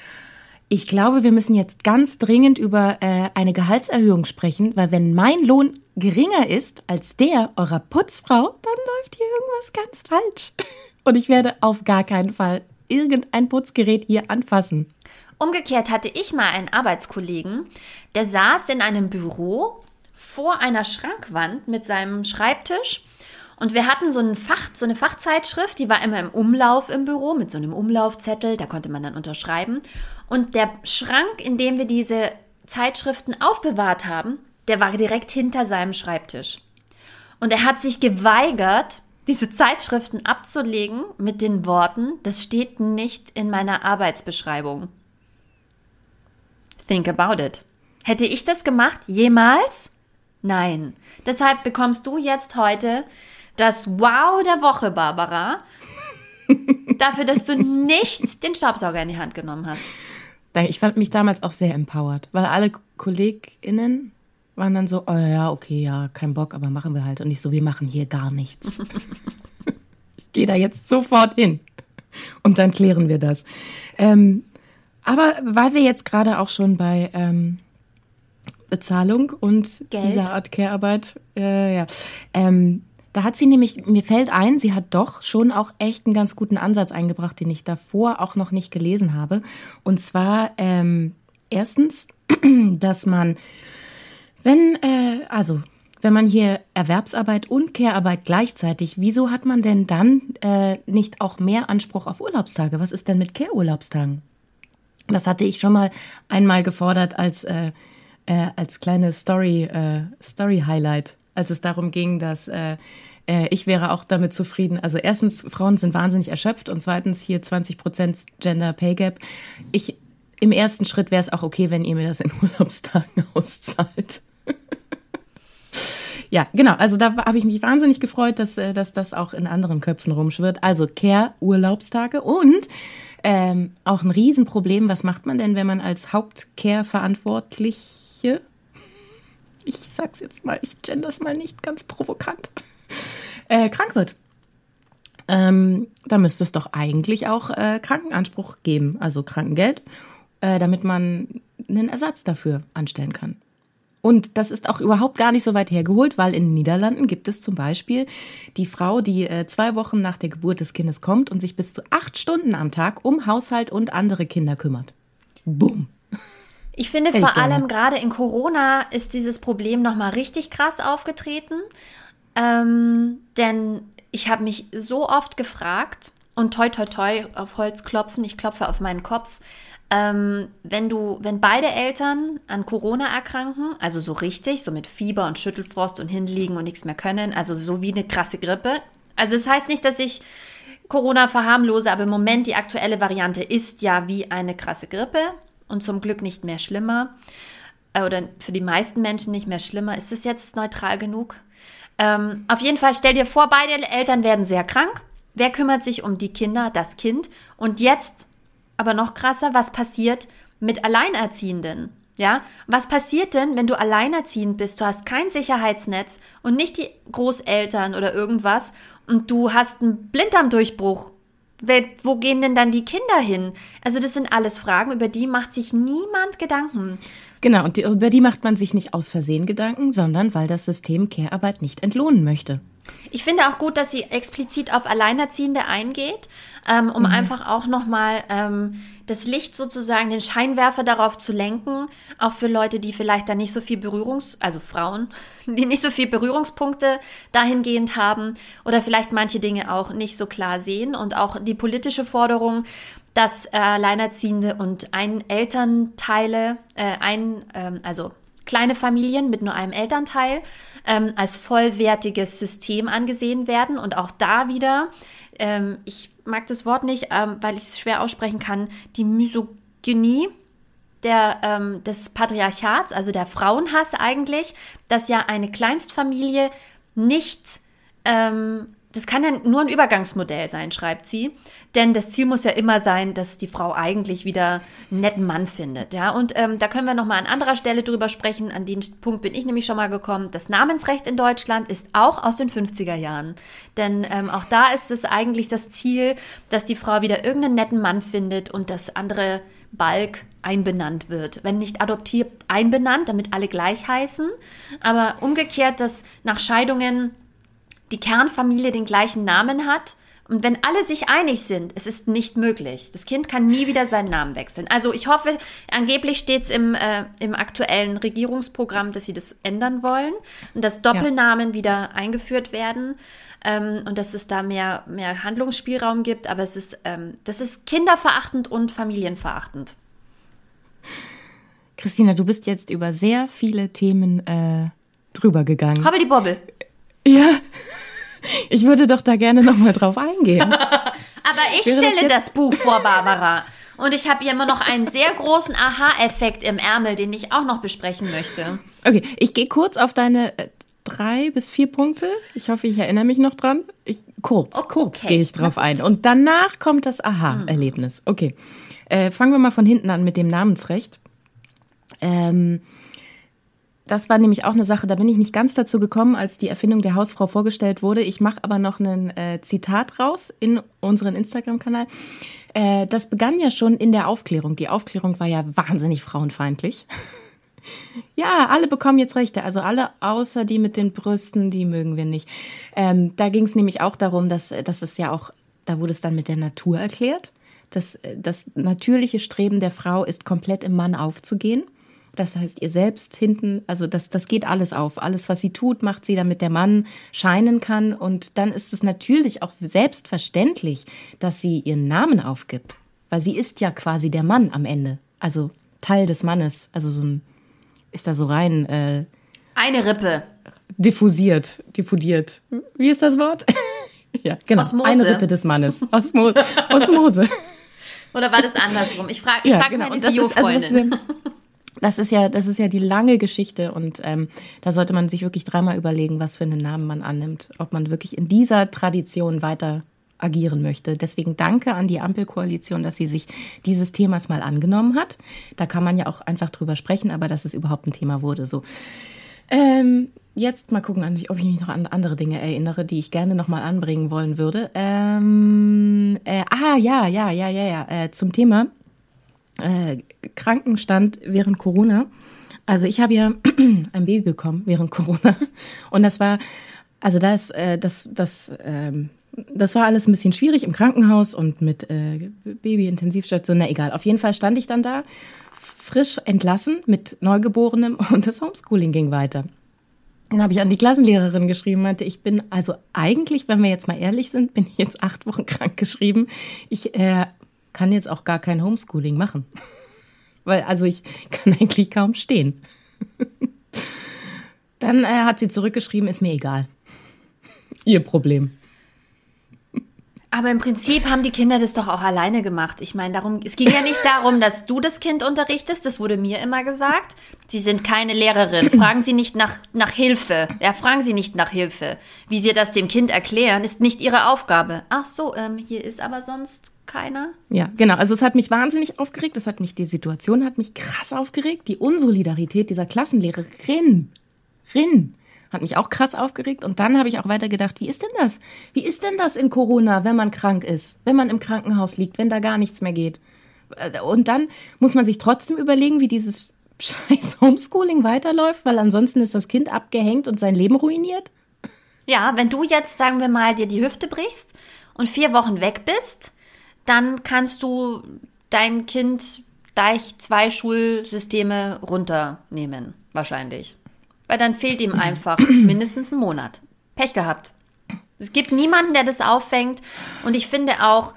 ich glaube, wir müssen jetzt ganz dringend über äh, eine Gehaltserhöhung sprechen, weil wenn mein Lohn geringer ist als der eurer Putzfrau, dann läuft hier irgendwas ganz falsch. *laughs* Und ich werde auf gar keinen Fall irgendein Putzgerät hier anfassen. Umgekehrt hatte ich mal einen Arbeitskollegen, der saß in einem Büro vor einer Schrankwand mit seinem Schreibtisch und wir hatten so, Fach, so eine Fachzeitschrift, die war immer im Umlauf im Büro mit so einem Umlaufzettel, da konnte man dann unterschreiben. Und der Schrank, in dem wir diese Zeitschriften aufbewahrt haben, der war direkt hinter seinem Schreibtisch. Und er hat sich geweigert, diese Zeitschriften abzulegen mit den Worten, das steht nicht in meiner Arbeitsbeschreibung. Think about it. Hätte ich das gemacht? Jemals? Nein. Deshalb bekommst du jetzt heute das Wow der Woche, Barbara. *laughs* dafür, dass du nicht den Staubsauger in die Hand genommen hast. Ich fand mich damals auch sehr empowered, weil alle KollegInnen waren dann so, oh ja, okay, ja, kein Bock, aber machen wir halt. Und nicht so, wir machen hier gar nichts. *laughs* ich gehe da jetzt sofort hin. Und dann klären wir das. Ähm, aber weil wir jetzt gerade auch schon bei ähm, Bezahlung und Geld. dieser Art Care-Arbeit, äh, ja, ähm, da hat sie nämlich, mir fällt ein, sie hat doch schon auch echt einen ganz guten Ansatz eingebracht, den ich davor auch noch nicht gelesen habe. Und zwar ähm, erstens, *clears throat* dass man wenn, äh, also, wenn man hier Erwerbsarbeit und Care-Arbeit gleichzeitig, wieso hat man denn dann äh, nicht auch mehr Anspruch auf Urlaubstage? Was ist denn mit Care-Urlaubstagen? Das hatte ich schon mal einmal gefordert als, äh, äh, als kleine Story, äh, Story-Highlight, als es darum ging, dass äh, äh, ich wäre auch damit zufrieden. Also erstens, Frauen sind wahnsinnig erschöpft und zweitens hier 20 Prozent Gender Pay Gap. Ich im ersten Schritt wäre es auch okay, wenn ihr mir das in *laughs* Urlaubstagen auszahlt. Ja, genau. Also da habe ich mich wahnsinnig gefreut, dass, äh, dass das auch in anderen Köpfen rumschwirrt. Also Care-Urlaubstage und ähm, auch ein Riesenproblem. Was macht man denn, wenn man als Hauptcare-Verantwortliche, ich sag's jetzt mal, ich genders mal nicht ganz provokant, *laughs* äh, krank wird? Ähm, da müsste es doch eigentlich auch äh, Krankenanspruch geben, also Krankengeld, äh, damit man einen Ersatz dafür anstellen kann. Und das ist auch überhaupt gar nicht so weit hergeholt, weil in den Niederlanden gibt es zum Beispiel die Frau, die äh, zwei Wochen nach der Geburt des Kindes kommt und sich bis zu acht Stunden am Tag um Haushalt und andere Kinder kümmert. Bumm. Ich finde vor allem gerade in Corona ist dieses Problem nochmal richtig krass aufgetreten. Ähm, denn ich habe mich so oft gefragt und toi toi toi auf Holz klopfen, ich klopfe auf meinen Kopf, ähm, wenn du, wenn beide Eltern an Corona erkranken, also so richtig, so mit Fieber und Schüttelfrost und hinliegen und nichts mehr können, also so wie eine krasse Grippe. Also das heißt nicht, dass ich Corona verharmlose, aber im Moment die aktuelle Variante ist ja wie eine krasse Grippe und zum Glück nicht mehr schlimmer. Äh, oder für die meisten Menschen nicht mehr schlimmer. Ist es jetzt neutral genug? Ähm, auf jeden Fall stell dir vor, beide Eltern werden sehr krank. Wer kümmert sich um die Kinder, das Kind? Und jetzt aber noch krasser, was passiert mit Alleinerziehenden? Ja, was passiert denn, wenn du alleinerziehend bist? Du hast kein Sicherheitsnetz und nicht die Großeltern oder irgendwas und du hast einen Blinddarmdurchbruch. Wo gehen denn dann die Kinder hin? Also das sind alles Fragen, über die macht sich niemand Gedanken. Genau, und die, über die macht man sich nicht aus Versehen Gedanken, sondern weil das System Care-Arbeit nicht entlohnen möchte. Ich finde auch gut, dass sie explizit auf Alleinerziehende eingeht, ähm, um mhm. einfach auch nochmal ähm, das Licht sozusagen, den Scheinwerfer darauf zu lenken, auch für Leute, die vielleicht da nicht so viel Berührungs-, also Frauen, *laughs* die nicht so viel Berührungspunkte dahingehend haben oder vielleicht manche Dinge auch nicht so klar sehen und auch die politische Forderung, dass äh, Alleinerziehende und ein Elternteile, äh, ein, ähm, also kleine Familien mit nur einem Elternteil ähm, als vollwertiges System angesehen werden. Und auch da wieder, ähm, ich mag das Wort nicht, ähm, weil ich es schwer aussprechen kann, die Misogynie der, ähm, des Patriarchats, also der Frauenhass eigentlich, dass ja eine Kleinstfamilie nicht ähm, das kann ja nur ein Übergangsmodell sein, schreibt sie. Denn das Ziel muss ja immer sein, dass die Frau eigentlich wieder einen netten Mann findet. Ja, und ähm, da können wir nochmal an anderer Stelle drüber sprechen. An den Punkt bin ich nämlich schon mal gekommen. Das Namensrecht in Deutschland ist auch aus den 50er Jahren. Denn ähm, auch da ist es eigentlich das Ziel, dass die Frau wieder irgendeinen netten Mann findet und das andere Balk einbenannt wird. Wenn nicht adoptiert, einbenannt, damit alle gleich heißen. Aber umgekehrt, dass nach Scheidungen die Kernfamilie den gleichen Namen hat. Und wenn alle sich einig sind, es ist nicht möglich. Das Kind kann nie wieder seinen Namen wechseln. Also ich hoffe, angeblich steht es im, äh, im aktuellen Regierungsprogramm, dass sie das ändern wollen und dass Doppelnamen ja. wieder eingeführt werden ähm, und dass es da mehr, mehr Handlungsspielraum gibt. Aber es ist, ähm, das ist kinderverachtend und familienverachtend. Christina, du bist jetzt über sehr viele Themen äh, drüber gegangen. Hobbel die Bobbel. Ja, *laughs* ich würde doch da gerne nochmal drauf eingehen. *laughs* Aber ich Wäre stelle das, das Buch vor, Barbara. Und ich habe hier immer noch einen sehr großen Aha-Effekt im Ärmel, den ich auch noch besprechen möchte. Okay, ich gehe kurz auf deine äh, drei bis vier Punkte. Ich hoffe, ich erinnere mich noch dran. Ich, kurz, okay, kurz gehe ich drauf ein. Und danach kommt das Aha-Erlebnis. Okay, äh, fangen wir mal von hinten an mit dem Namensrecht. Ähm, das war nämlich auch eine Sache, da bin ich nicht ganz dazu gekommen, als die Erfindung der Hausfrau vorgestellt wurde. Ich mache aber noch ein äh, Zitat raus in unseren Instagram-Kanal. Äh, das begann ja schon in der Aufklärung. Die Aufklärung war ja wahnsinnig frauenfeindlich. *laughs* ja, alle bekommen jetzt Rechte. Also alle außer die mit den Brüsten, die mögen wir nicht. Ähm, da ging es nämlich auch darum, dass, dass es ja auch, da wurde es dann mit der Natur erklärt. Das, das natürliche Streben der Frau ist komplett im Mann aufzugehen. Das heißt, ihr selbst hinten, also das, das geht alles auf. Alles, was sie tut, macht sie, damit der Mann scheinen kann. Und dann ist es natürlich auch selbstverständlich, dass sie ihren Namen aufgibt. Weil sie ist ja quasi der Mann am Ende. Also Teil des Mannes. Also so ein, ist da so rein. Äh, Eine Rippe. Diffusiert, diffundiert. Wie ist das Wort? *laughs* ja, genau. Osmose. Eine Rippe des Mannes. Osmo Osmose. Oder war das andersrum? Ich frage ich ja, frag genau. meine Bio-Freundin. *laughs* Das ist ja, das ist ja die lange Geschichte und ähm, da sollte man sich wirklich dreimal überlegen, was für einen Namen man annimmt, ob man wirklich in dieser Tradition weiter agieren möchte. Deswegen danke an die Ampelkoalition, dass sie sich dieses Themas mal angenommen hat. Da kann man ja auch einfach drüber sprechen, aber dass es überhaupt ein Thema wurde. So. Ähm, jetzt mal gucken, ob ich mich noch an andere Dinge erinnere, die ich gerne nochmal anbringen wollen würde. Ähm, äh, ah, ja, ja, ja, ja, ja. Äh, zum Thema äh, Krankenstand während Corona. Also ich habe ja *clears throat* ein Baby bekommen während Corona und das war, also das, äh, das, das, ähm, das war alles ein bisschen schwierig im Krankenhaus und mit äh, Baby-Intensivstation. Na egal, auf jeden Fall stand ich dann da, frisch entlassen mit Neugeborenem *laughs* und das Homeschooling ging weiter. Dann habe ich an die Klassenlehrerin geschrieben, meinte, ich bin, also eigentlich, wenn wir jetzt mal ehrlich sind, bin ich jetzt acht Wochen *laughs* krank geschrieben. Ich äh, kann jetzt auch gar kein Homeschooling machen. Weil, also ich *laughs* kann eigentlich kaum stehen. Dann äh, hat sie zurückgeschrieben, ist mir egal. Ihr Problem. Aber im Prinzip haben die Kinder das doch auch alleine gemacht. Ich meine, darum, es ging ja nicht darum, dass du das Kind unterrichtest, das wurde mir immer gesagt. Sie sind keine Lehrerin. Fragen Sie nicht nach, nach Hilfe. Ja, fragen Sie nicht nach Hilfe. Wie Sie das dem Kind erklären, ist nicht Ihre Aufgabe. Ach so, ähm, hier ist aber sonst keiner. Ja, genau. Also es hat mich wahnsinnig aufgeregt. Das hat mich, die Situation hat mich krass aufgeregt. Die Unsolidarität dieser Klassenlehrerin. Rin hat mich auch krass aufgeregt. Und dann habe ich auch weiter gedacht, wie ist denn das? Wie ist denn das in Corona, wenn man krank ist, wenn man im Krankenhaus liegt, wenn da gar nichts mehr geht? Und dann muss man sich trotzdem überlegen, wie dieses *laughs* scheiß Homeschooling weiterläuft, weil ansonsten ist das Kind abgehängt und sein Leben ruiniert? Ja, wenn du jetzt, sagen wir mal, dir die Hüfte brichst und vier Wochen weg bist, dann kannst du dein Kind gleich zwei Schulsysteme runternehmen, wahrscheinlich. Weil dann fehlt ihm *clears throat* einfach mindestens ein Monat. Pech gehabt. Es gibt niemanden, der das auffängt. Und ich finde auch,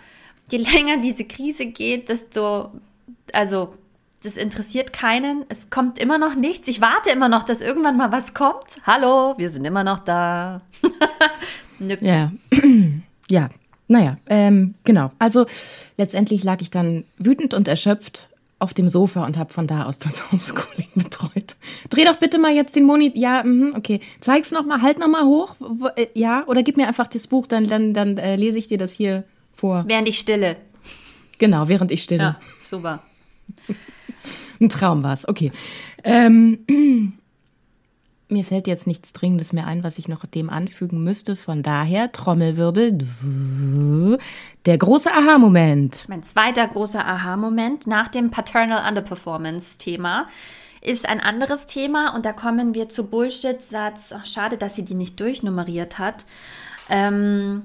je länger diese Krise geht, desto, also, das interessiert keinen. Es kommt immer noch nichts. Ich warte immer noch, dass irgendwann mal was kommt. Hallo, wir sind immer noch da. *laughs* ja. *clears throat* ja, naja, ähm, genau. Also letztendlich lag ich dann wütend und erschöpft auf dem Sofa und habe von da aus das *laughs* Homeschooling betreut. Dreh doch bitte mal jetzt den Monitor. Ja, mh, okay. Zeig's noch mal, halt noch mal hoch. Wo, äh, ja, oder gib mir einfach das Buch, dann dann dann äh, lese ich dir das hier vor. Während ich stille. Genau, während ich stille. Ja, super. *laughs* Ein Traum war's. Okay. Ähm, mir fällt jetzt nichts Dringendes mehr ein, was ich noch dem anfügen müsste. Von daher, Trommelwirbel, der große Aha-Moment. Mein zweiter großer Aha-Moment nach dem Paternal Underperformance-Thema ist ein anderes Thema und da kommen wir zu Bullshit-Satz. Schade, dass sie die nicht durchnummeriert hat. Ähm,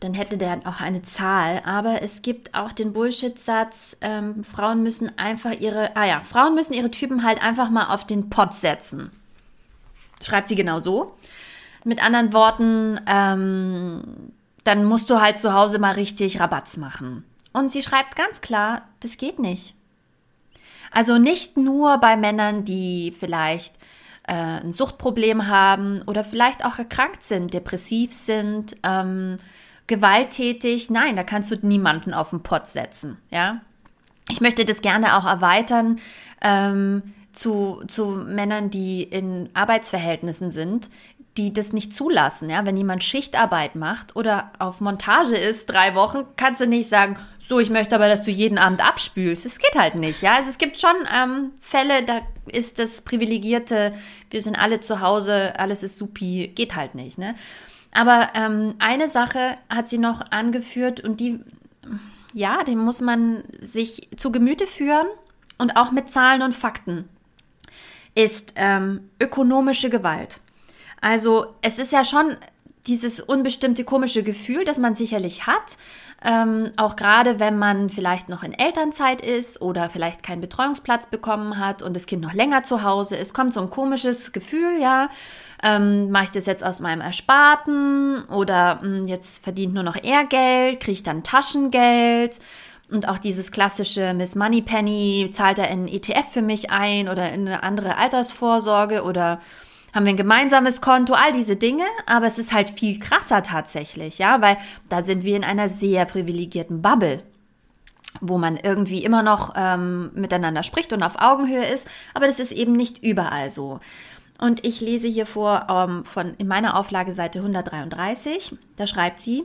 dann hätte der auch eine Zahl. Aber es gibt auch den Bullshit-Satz, ähm, Frauen müssen einfach ihre, ah ja, Frauen müssen ihre Typen halt einfach mal auf den Pott setzen. Schreibt sie genau so. Mit anderen Worten, ähm, dann musst du halt zu Hause mal richtig Rabatz machen. Und sie schreibt ganz klar, das geht nicht. Also nicht nur bei Männern, die vielleicht äh, ein Suchtproblem haben oder vielleicht auch erkrankt sind, depressiv sind, ähm, gewalttätig. Nein, da kannst du niemanden auf den Pott setzen. Ja, ich möchte das gerne auch erweitern. Ähm, zu, zu Männern, die in Arbeitsverhältnissen sind, die das nicht zulassen. Ja? Wenn jemand Schichtarbeit macht oder auf Montage ist, drei Wochen, kannst du nicht sagen, so, ich möchte aber, dass du jeden Abend abspülst. Das geht halt nicht. Ja? Also es gibt schon ähm, Fälle, da ist das Privilegierte, wir sind alle zu Hause, alles ist supi, geht halt nicht. Ne? Aber ähm, eine Sache hat sie noch angeführt und die, ja, die muss man sich zu Gemüte führen und auch mit Zahlen und Fakten ist ähm, ökonomische Gewalt. Also es ist ja schon dieses unbestimmte komische Gefühl, das man sicherlich hat, ähm, auch gerade wenn man vielleicht noch in Elternzeit ist oder vielleicht keinen Betreuungsplatz bekommen hat und das Kind noch länger zu Hause ist, kommt so ein komisches Gefühl, ja, ähm, mache ich das jetzt aus meinem Ersparten oder mh, hm, jetzt verdient nur noch er Geld, kriege ich dann Taschengeld und auch dieses klassische Miss Moneypenny, zahlt er in ETF für mich ein oder in eine andere Altersvorsorge oder haben wir ein gemeinsames Konto, all diese Dinge, aber es ist halt viel krasser tatsächlich, ja, weil da sind wir in einer sehr privilegierten Bubble, wo man irgendwie immer noch ähm, miteinander spricht und auf Augenhöhe ist, aber das ist eben nicht überall so. Und ich lese hier vor ähm, von in meiner Auflage Seite 133, da schreibt sie,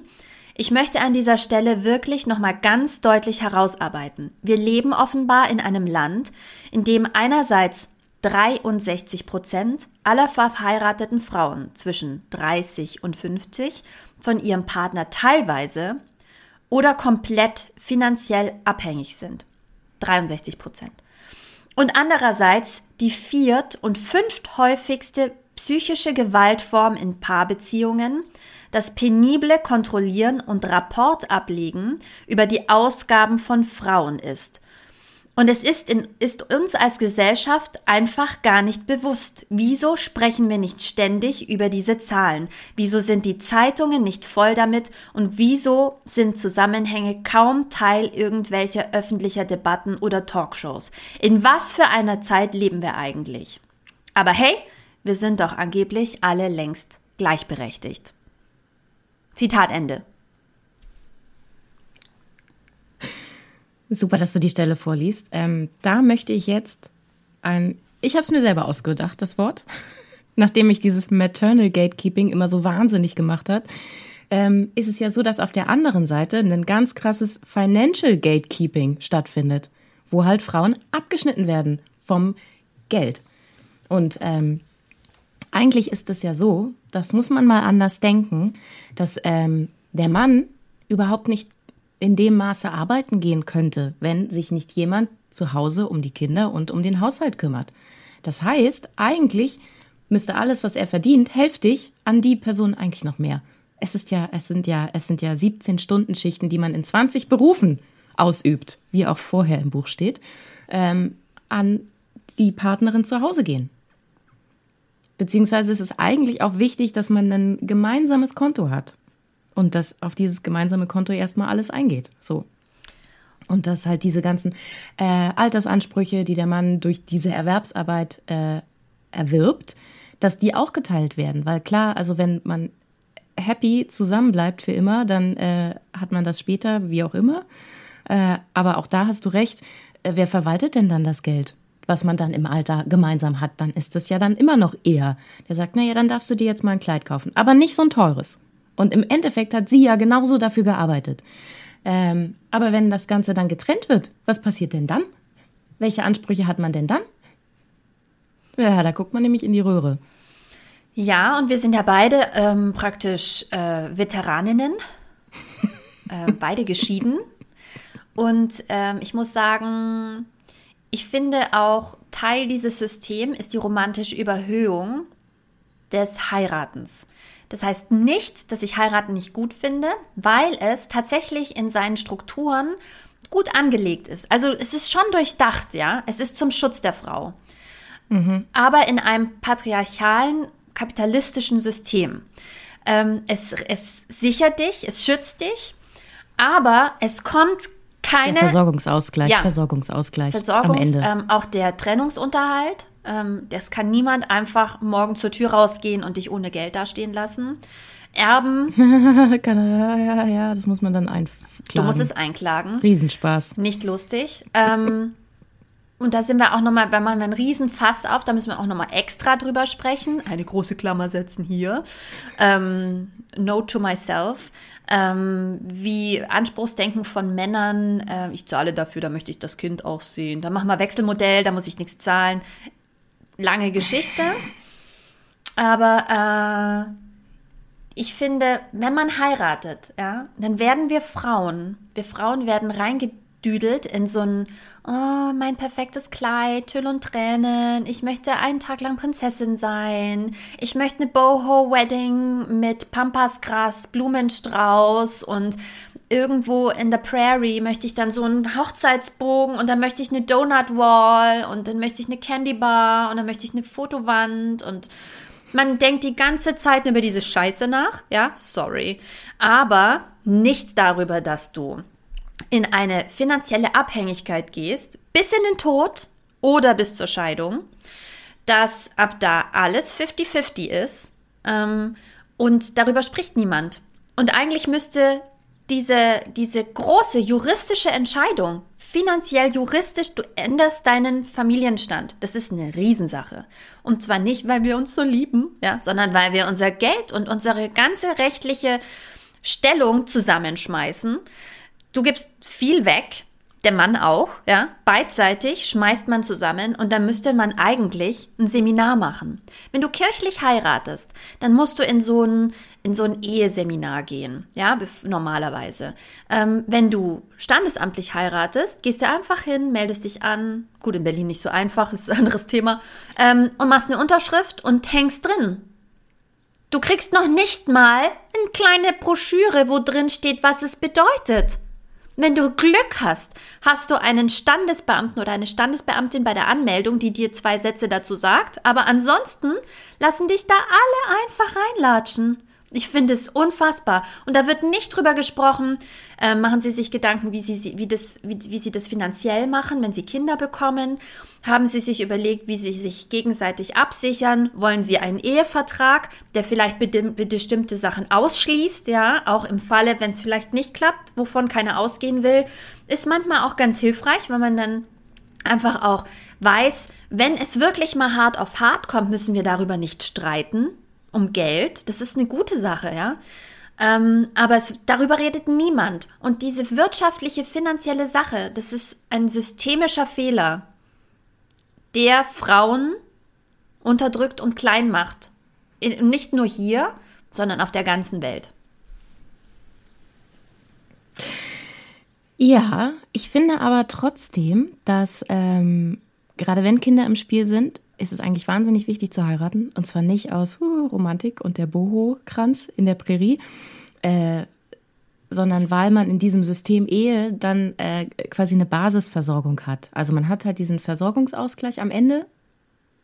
ich möchte an dieser Stelle wirklich nochmal ganz deutlich herausarbeiten. Wir leben offenbar in einem Land, in dem einerseits 63 Prozent aller verheirateten Frauen zwischen 30 und 50 von ihrem Partner teilweise oder komplett finanziell abhängig sind. 63 Prozent. Und andererseits die viert- und fünfthäufigste psychische Gewaltform in Paarbeziehungen das penible Kontrollieren und Rapport ablegen über die Ausgaben von Frauen ist. Und es ist, in, ist uns als Gesellschaft einfach gar nicht bewusst. Wieso sprechen wir nicht ständig über diese Zahlen? Wieso sind die Zeitungen nicht voll damit? Und wieso sind Zusammenhänge kaum Teil irgendwelcher öffentlicher Debatten oder Talkshows? In was für einer Zeit leben wir eigentlich? Aber hey, wir sind doch angeblich alle längst gleichberechtigt. Zitat Ende. Super, dass du die Stelle vorliest. Ähm, da möchte ich jetzt ein. Ich habe es mir selber ausgedacht, das Wort. *laughs* Nachdem mich dieses Maternal Gatekeeping immer so wahnsinnig gemacht hat, ähm, ist es ja so, dass auf der anderen Seite ein ganz krasses Financial Gatekeeping stattfindet, wo halt Frauen abgeschnitten werden vom Geld. Und ähm, eigentlich ist es ja so, das muss man mal anders denken, dass ähm, der Mann überhaupt nicht in dem Maße arbeiten gehen könnte, wenn sich nicht jemand zu Hause um die Kinder und um den Haushalt kümmert. Das heißt, eigentlich müsste alles, was er verdient, hälftig an die Person eigentlich noch mehr. Es ist ja, es sind ja, es sind ja 17 Stunden Schichten, die man in 20 Berufen ausübt, wie auch vorher im Buch steht, ähm, an die Partnerin zu Hause gehen. Beziehungsweise ist es eigentlich auch wichtig, dass man ein gemeinsames Konto hat und dass auf dieses gemeinsame Konto erstmal alles eingeht. So. Und dass halt diese ganzen äh, Altersansprüche, die der Mann durch diese Erwerbsarbeit äh, erwirbt, dass die auch geteilt werden. Weil klar, also wenn man happy zusammenbleibt für immer, dann äh, hat man das später, wie auch immer. Äh, aber auch da hast du recht. Äh, wer verwaltet denn dann das Geld? Was man dann im Alter gemeinsam hat, dann ist es ja dann immer noch er. Der sagt, naja, dann darfst du dir jetzt mal ein Kleid kaufen. Aber nicht so ein teures. Und im Endeffekt hat sie ja genauso dafür gearbeitet. Ähm, aber wenn das Ganze dann getrennt wird, was passiert denn dann? Welche Ansprüche hat man denn dann? Ja, da guckt man nämlich in die Röhre. Ja, und wir sind ja beide ähm, praktisch äh, Veteraninnen, *laughs* äh, beide geschieden. Und ähm, ich muss sagen, ich finde auch Teil dieses Systems ist die romantische Überhöhung des Heiratens. Das heißt nicht, dass ich heiraten nicht gut finde, weil es tatsächlich in seinen Strukturen gut angelegt ist. Also es ist schon durchdacht, ja. Es ist zum Schutz der Frau. Mhm. Aber in einem patriarchalen, kapitalistischen System. Ähm, es, es sichert dich, es schützt dich, aber es kommt keine. Der Versorgungsausgleich, ja, Versorgungsausgleich. Versorgungs, am Ende. Ähm, auch der Trennungsunterhalt. Ähm, das kann niemand einfach morgen zur Tür rausgehen und dich ohne Geld dastehen lassen. Erben. *laughs* ja, ja, ja, das muss man dann einklagen. Du musst es einklagen. Riesenspaß. Nicht lustig. Ähm, *laughs* und da sind wir auch nochmal, wenn man einen Riesenfass auf, da müssen wir auch nochmal extra drüber sprechen. Eine große Klammer setzen hier. Ähm, Note to myself. Ähm, wie Anspruchsdenken von Männern. Äh, ich zahle dafür, da möchte ich das Kind auch sehen. Da machen wir Wechselmodell, da muss ich nichts zahlen. Lange Geschichte. Aber äh, ich finde, wenn man heiratet, ja, dann werden wir Frauen, wir Frauen werden reingedrückt reingedüdelt in so ein, oh, mein perfektes Kleid, Tüll und Tränen, ich möchte einen Tag lang Prinzessin sein, ich möchte eine Boho-Wedding mit Pampasgras, Blumenstrauß und irgendwo in der Prairie möchte ich dann so einen Hochzeitsbogen und dann möchte ich eine Donut Wall und dann möchte ich eine Candy Bar und dann möchte ich eine Fotowand und man denkt die ganze Zeit über diese Scheiße nach, ja, sorry, aber nicht darüber, dass du in eine finanzielle Abhängigkeit gehst, bis in den Tod oder bis zur Scheidung, dass ab da alles 50-50 ist ähm, und darüber spricht niemand. Und eigentlich müsste diese, diese große juristische Entscheidung, finanziell juristisch, du änderst deinen Familienstand. Das ist eine Riesensache. Und zwar nicht, weil wir uns so lieben, ja, sondern weil wir unser Geld und unsere ganze rechtliche Stellung zusammenschmeißen Du gibst viel weg, der Mann auch, ja. Beidseitig schmeißt man zusammen und dann müsste man eigentlich ein Seminar machen. Wenn du kirchlich heiratest, dann musst du in so ein, in so ein Eheseminar gehen, ja, normalerweise. Ähm, wenn du standesamtlich heiratest, gehst du einfach hin, meldest dich an. Gut, in Berlin nicht so einfach, *laughs* ist ein anderes Thema. Ähm, und machst eine Unterschrift und hängst drin. Du kriegst noch nicht mal eine kleine Broschüre, wo drin steht, was es bedeutet. Wenn du Glück hast, hast du einen Standesbeamten oder eine Standesbeamtin bei der Anmeldung, die dir zwei Sätze dazu sagt, aber ansonsten lassen dich da alle einfach reinlatschen. Ich finde es unfassbar. Und da wird nicht drüber gesprochen, äh, machen Sie sich Gedanken, wie Sie, wie, das, wie, wie Sie das finanziell machen, wenn Sie Kinder bekommen. Haben Sie sich überlegt, wie Sie sich gegenseitig absichern? Wollen Sie einen Ehevertrag, der vielleicht bestimmte Sachen ausschließt? Ja, auch im Falle, wenn es vielleicht nicht klappt, wovon keiner ausgehen will, ist manchmal auch ganz hilfreich, weil man dann einfach auch weiß, wenn es wirklich mal hart auf hart kommt, müssen wir darüber nicht streiten um Geld. Das ist eine gute Sache, ja. Ähm, aber es, darüber redet niemand. Und diese wirtschaftliche, finanzielle Sache, das ist ein systemischer Fehler, der Frauen unterdrückt und klein macht. In, nicht nur hier, sondern auf der ganzen Welt. Ja, ich finde aber trotzdem, dass ähm, gerade wenn Kinder im Spiel sind, ist es eigentlich wahnsinnig wichtig zu heiraten. Und zwar nicht aus uh, Romantik und der Boho-Kranz in der Prärie, äh, sondern weil man in diesem System Ehe dann äh, quasi eine Basisversorgung hat. Also man hat halt diesen Versorgungsausgleich am Ende.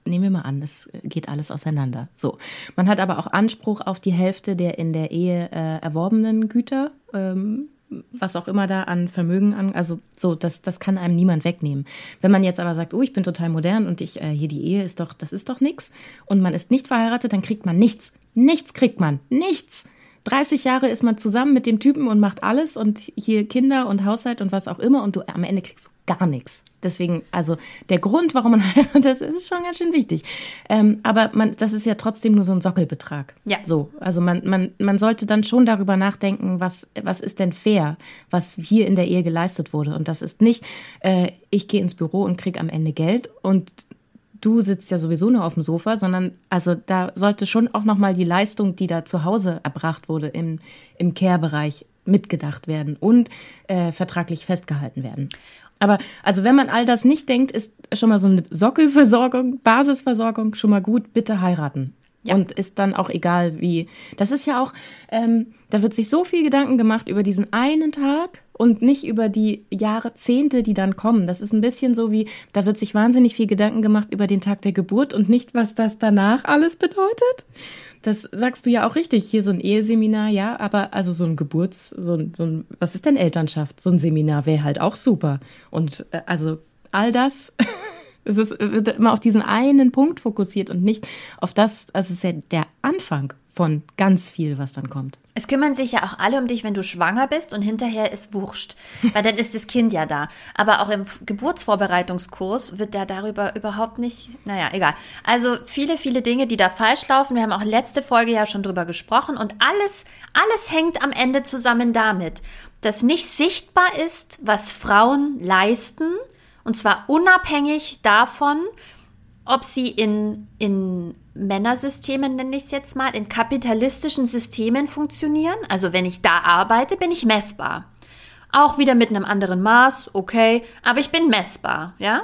Nehmen wir mal an, es geht alles auseinander. So. Man hat aber auch Anspruch auf die Hälfte der in der Ehe äh, erworbenen Güter. Ähm, was auch immer da an Vermögen an, also so, das, das kann einem niemand wegnehmen. Wenn man jetzt aber sagt, oh, ich bin total modern und ich, äh, hier die Ehe ist doch, das ist doch nix und man ist nicht verheiratet, dann kriegt man nichts. Nichts kriegt man. Nichts. 30 Jahre ist man zusammen mit dem Typen und macht alles und hier Kinder und Haushalt und was auch immer und du am Ende kriegst gar nichts. Deswegen, also der Grund, warum man *laughs* heiratet, ist schon ganz schön wichtig. Ähm, aber man, das ist ja trotzdem nur so ein Sockelbetrag. Ja. So, also man, man, man sollte dann schon darüber nachdenken, was, was ist denn fair, was hier in der Ehe geleistet wurde. Und das ist nicht, äh, ich gehe ins Büro und krieg am Ende Geld und du sitzt ja sowieso nur auf dem Sofa, sondern also da sollte schon auch nochmal die Leistung, die da zu Hause erbracht wurde im, im Care-Bereich mitgedacht werden und äh, vertraglich festgehalten werden. Aber also wenn man all das nicht denkt, ist schon mal so eine Sockelversorgung, Basisversorgung schon mal gut, bitte heiraten. Ja. Und ist dann auch egal wie. Das ist ja auch, ähm, da wird sich so viel Gedanken gemacht über diesen einen Tag und nicht über die Jahrzehnte, die dann kommen. Das ist ein bisschen so wie, da wird sich wahnsinnig viel Gedanken gemacht über den Tag der Geburt und nicht, was das danach alles bedeutet. Das sagst du ja auch richtig. Hier so ein Eheseminar, ja, aber also so ein Geburts, so ein, so ein was ist denn Elternschaft? So ein Seminar wäre halt auch super. Und äh, also all das. *laughs* Es ist, wird immer auf diesen einen Punkt fokussiert und nicht auf das, also es ist ja der Anfang von ganz viel, was dann kommt. Es kümmern sich ja auch alle um dich, wenn du schwanger bist und hinterher ist wurscht, weil dann ist das Kind ja da. Aber auch im Geburtsvorbereitungskurs wird ja darüber überhaupt nicht, naja, egal. Also viele, viele Dinge, die da falsch laufen. Wir haben auch letzte Folge ja schon drüber gesprochen und alles, alles hängt am Ende zusammen damit, dass nicht sichtbar ist, was Frauen leisten und zwar unabhängig davon, ob sie in, in Männersystemen, nenne ich es jetzt mal, in kapitalistischen Systemen funktionieren. Also wenn ich da arbeite, bin ich messbar. Auch wieder mit einem anderen Maß, okay, aber ich bin messbar, ja.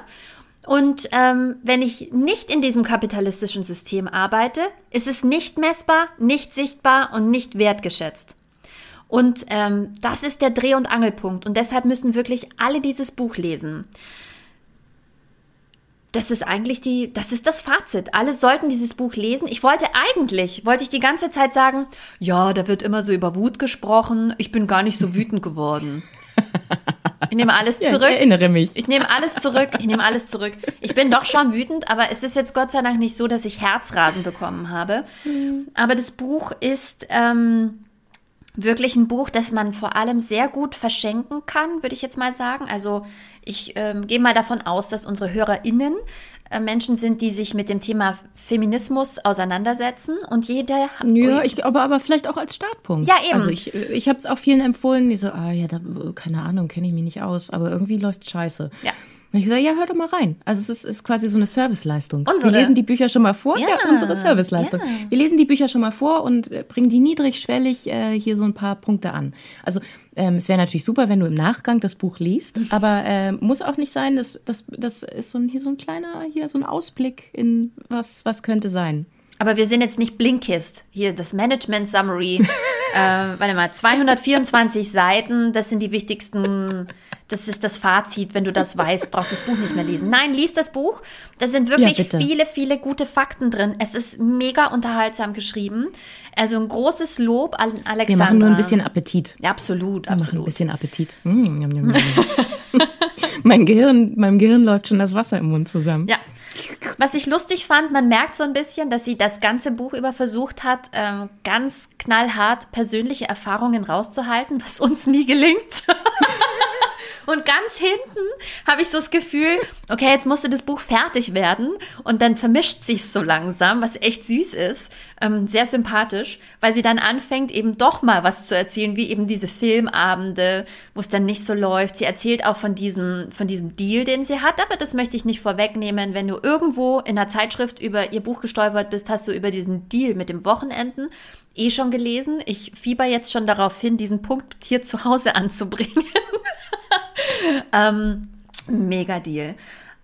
Und ähm, wenn ich nicht in diesem kapitalistischen System arbeite, ist es nicht messbar, nicht sichtbar und nicht wertgeschätzt. Und ähm, das ist der Dreh- und Angelpunkt. Und deshalb müssen wirklich alle dieses Buch lesen das ist eigentlich die, das ist das Fazit. Alle sollten dieses Buch lesen. Ich wollte eigentlich, wollte ich die ganze Zeit sagen, ja, da wird immer so über Wut gesprochen. Ich bin gar nicht so wütend geworden. Ich nehme alles zurück. *laughs* Ja, ich erinnere mich. Ich nehme alles zurück. Ich nehme alles zurück. Ich bin doch schon wütend, aber es ist jetzt Gott sei Dank nicht so, dass ich Herzrasen bekommen habe. Mhm. Aber das Buch ist ähm, wirklich ein Buch, das man vor allem sehr gut verschenken kann, würde ich jetzt mal sagen. Also ich ähm, gehe mal davon aus, dass unsere HörerInnen äh, Menschen sind, die sich mit dem Thema Feminismus auseinandersetzen und jeder. Ja, ich glaube aber vielleicht auch als Startpunkt. Ja, eben. Also ich, ich habe es auch vielen empfohlen, die so, ah ja, da, keine Ahnung, kenne ich mich nicht aus, aber irgendwie läuft scheiße. Ja. Und ich gesagt, ja, hör doch mal rein. Also es ist, ist quasi so eine Serviceleistung. Unsere. Wir lesen die Bücher schon mal vor. Ja, ja unsere Serviceleistung. Ja. Wir lesen die Bücher schon mal vor und äh, bringen die niedrigschwellig äh, hier so ein paar Punkte an. Also ähm, es wäre natürlich super, wenn du im Nachgang das Buch liest, *laughs* aber äh, muss auch nicht sein. Das, das, das ist so ein, hier so ein kleiner, hier so ein Ausblick in was, was könnte sein. Aber wir sind jetzt nicht Blinkist. Hier das Management Summary. *laughs* äh, warte mal, 224 Seiten, das sind die wichtigsten, das ist das Fazit. Wenn du das weißt, brauchst du das Buch nicht mehr lesen. Nein, lies das Buch. Da sind wirklich ja, viele, viele gute Fakten drin. Es ist mega unterhaltsam geschrieben. Also ein großes Lob an Alexandra. Wir machen nur ein bisschen Appetit. Ja, absolut, Wir absolut. Machen ein bisschen Appetit. Mm, *laughs* mein Gehirn, meinem Gehirn läuft schon das Wasser im Mund zusammen. Ja, was ich lustig fand, man merkt so ein bisschen, dass sie das ganze Buch über versucht hat, ähm, ganz knallhart persönliche Erfahrungen rauszuhalten, was uns nie gelingt. *laughs* Und ganz hinten habe ich so das Gefühl, okay, jetzt musste das Buch fertig werden. Und dann vermischt sich so langsam, was echt süß ist. Ähm, sehr sympathisch, weil sie dann anfängt, eben doch mal was zu erzählen, wie eben diese Filmabende, wo es dann nicht so läuft. Sie erzählt auch von diesem, von diesem Deal, den sie hat, aber das möchte ich nicht vorwegnehmen. Wenn du irgendwo in einer Zeitschrift über ihr Buch gestolpert bist, hast du über diesen Deal mit dem Wochenenden eh schon gelesen. Ich fieber jetzt schon darauf hin, diesen Punkt hier zu Hause anzubringen. *laughs* ähm, mega Deal.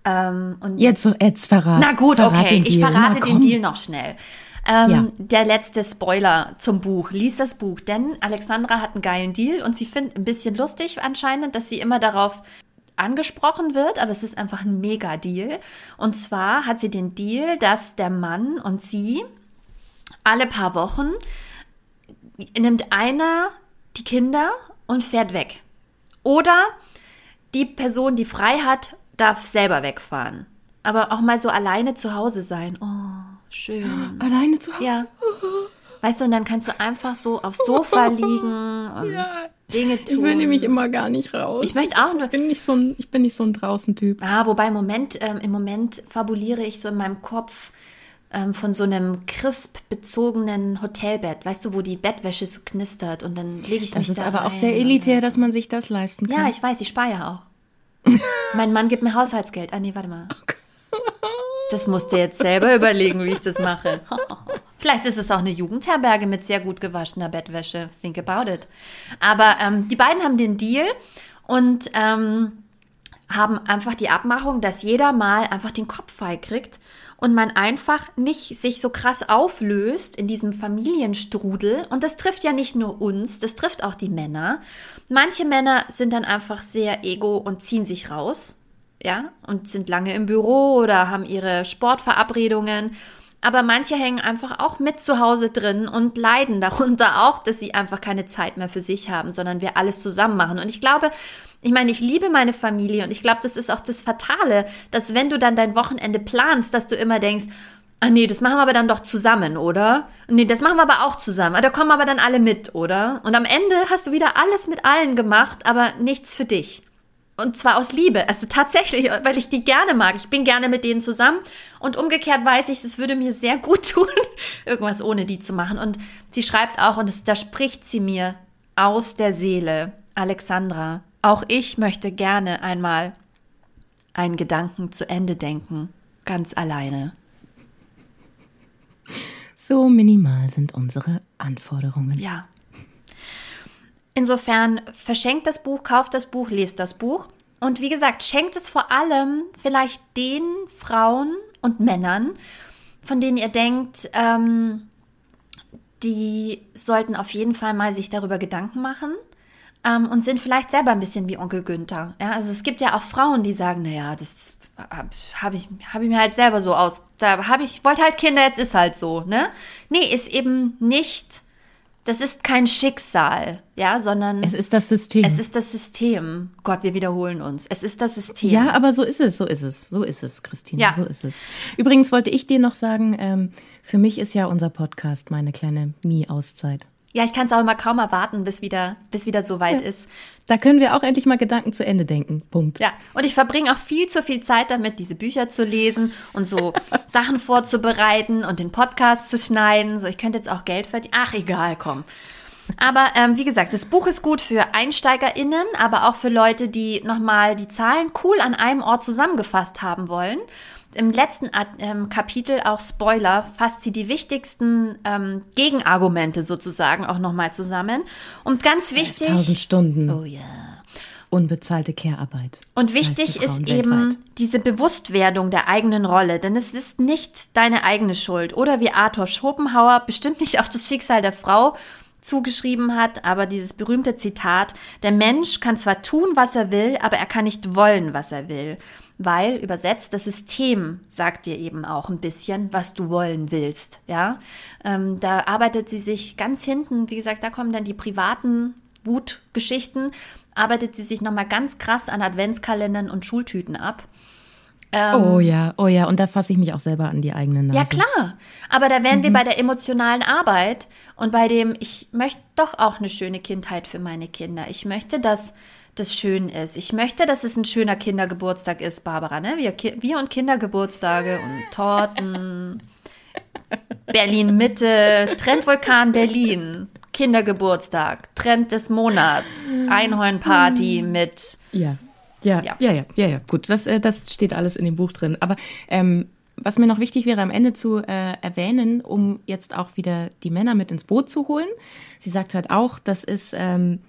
Ähm, und Jetzt, jetzt verrat. na gut, verrat okay, ich verrate Na, den. Deal noch schnell. Ähm, Ja. Der letzte Spoiler zum Buch. Lies das Buch, denn Alexandra hat einen geilen Deal und sie findet ein bisschen lustig anscheinend, dass sie immer darauf angesprochen wird, aber es ist einfach ein Mega-Deal. Und zwar hat sie den Deal, dass der Mann und sie alle paar Wochen nimmt einer die Kinder und fährt weg. Oder die Person, die frei hat, darf selber wegfahren. Aber auch mal so alleine zu Hause sein. Oh, schön. Alleine zu Hause. Ja. Weißt du, und dann kannst du einfach so aufs Sofa *laughs* liegen und Ja. Dinge tun. Ich will nämlich immer gar nicht raus. Ich möchte auch nur- Ich bin nicht so ein, ich bin nicht so ein Draußen-Typ. Ah, wobei im Moment, ähm, im Moment fabuliere ich so in meinem Kopf ähm, von so einem crisp-bezogenen Hotelbett, weißt du, wo die Bettwäsche so knistert und dann lege ich Das mich ist da aber auch rein sehr und elitär, dann dass man sich das leisten kann. Ja, ich weiß, ich spare ja auch. *laughs* mein Mann gibt mir Haushaltsgeld. Ah, nee, warte mal. Das musst du jetzt selber *laughs* überlegen, wie ich das mache. Vielleicht ist es auch eine Jugendherberge mit sehr gut gewaschener Bettwäsche. Think about it. Aber ähm, die beiden haben den Deal und ähm, haben einfach die Abmachung, dass jeder mal einfach den Kopf frei kriegt und man einfach nicht sich so krass auflöst in diesem Familienstrudel. Und das trifft ja nicht nur uns, das trifft auch die Männer. Manche Männer sind dann einfach sehr ego und ziehen sich raus, ja, und sind lange im Büro oder haben ihre Sportverabredungen. Aber manche hängen einfach auch mit zu Hause drin und leiden *laughs* darunter auch, dass sie einfach keine Zeit mehr für sich haben, sondern wir alles zusammen machen. Und ich glaube, ich meine, ich liebe meine Familie und ich glaube, das ist auch das Fatale, dass wenn du dann dein Wochenende planst, dass du immer denkst, ah nee, das machen wir aber dann doch zusammen, oder? Nee, das machen wir aber auch zusammen. Ah, Da kommen aber dann alle mit, oder? Und am Ende hast du wieder alles mit allen gemacht, aber nichts für dich. Und zwar aus Liebe. Also tatsächlich, weil ich die gerne mag. Ich bin gerne mit denen zusammen. Und umgekehrt weiß ich, es würde mir sehr gut *laughs* tun, irgendwas ohne die zu machen. Und sie schreibt auch, und es, da spricht sie mir aus der Seele, Alexandra, auch ich möchte gerne einmal einen Gedanken zu Ende denken, ganz alleine. So minimal sind unsere Anforderungen. Ja. Insofern verschenkt das Buch, kauft das Buch, lest das Buch. Und wie gesagt, schenkt es vor allem vielleicht den Frauen und Männern, von denen ihr denkt, ähm, die sollten auf jeden Fall mal sich darüber Gedanken machen ähm, und sind vielleicht selber ein bisschen wie Onkel Günther. Ja, also es gibt ja auch Frauen, die sagen, naja, das habe hab ich, hab ich mir halt selber so aus. Da habe ich, wollte halt Kinder, jetzt ist halt so, ne? Nee, ist eben nicht, das ist kein Schicksal, ja, sondern Es ist das System. es ist das System. Gott, wir wiederholen uns. Es ist das System. ja, aber so ist es, so ist es, so ist es, Christine, Ja. so ist es. Übrigens wollte ich dir noch sagen, ähm, für mich ist ja unser Podcast meine kleine Mi-Auszeit. Ja, ich kann es auch immer kaum erwarten, bis wieder, bis wieder so weit ist. Da können wir auch endlich mal Gedanken zu Ende denken. Punkt. Ja, und ich verbringe auch viel zu viel Zeit damit, diese Bücher zu lesen und so *laughs* Sachen vorzubereiten und den Podcast zu schneiden. So, ich könnte jetzt auch Geld verdienen. Ach, egal, komm. Aber ähm, wie gesagt, das Buch ist gut für EinsteigerInnen, aber auch für Leute, die nochmal die Zahlen cool an einem Ort zusammengefasst haben wollen. Im letzten ähm, Kapitel, auch Spoiler, fasst sie die wichtigsten ähm, Gegenargumente sozusagen auch nochmal zusammen. Und ganz wichtig. 1000 Stunden Oh ja. unbezahlte Care-Arbeit. Und wichtig ist eben weltweit. diese Bewusstwerdung der eigenen Rolle, denn es ist nicht deine eigene Schuld. Oder wie Arthur Schopenhauer bestimmt nicht auf das Schicksal der Frau zugeschrieben hat, aber dieses berühmte Zitat, der Mensch kann zwar tun, was er will, aber er kann nicht wollen, was er will. Weil, übersetzt, das System sagt dir eben auch ein bisschen, was du wollen willst. Ja, ähm, da arbeitet sie sich ganz hinten, wie gesagt, da kommen dann die privaten Wutgeschichten, arbeitet sie sich nochmal ganz krass an Adventskalendern und Schultüten ab. Oh ja, oh ja, und da fasse ich mich auch selber an die eigene Nase. Ja, klar. Aber da wären wir bei der emotionalen Arbeit und bei dem, ich möchte doch auch eine schöne Kindheit für meine Kinder. Ich möchte, dass das schön ist. Ich möchte, dass es ein schöner Kindergeburtstag ist, Barbara. Ne? Wir, wir und Kindergeburtstage und Torten. Berlin Mitte, Trendvulkan Berlin, Kindergeburtstag, Trend des Monats, Einhornparty mit Ja. Ja, Ja. ja, ja, ja, ja, Gut, das, äh, das steht alles in dem Buch drin. Aber ähm, was mir noch wichtig wäre, am Ende zu äh, erwähnen, um jetzt auch wieder die Männer mit ins Boot zu holen. Sie sagt halt auch, das ist ähm,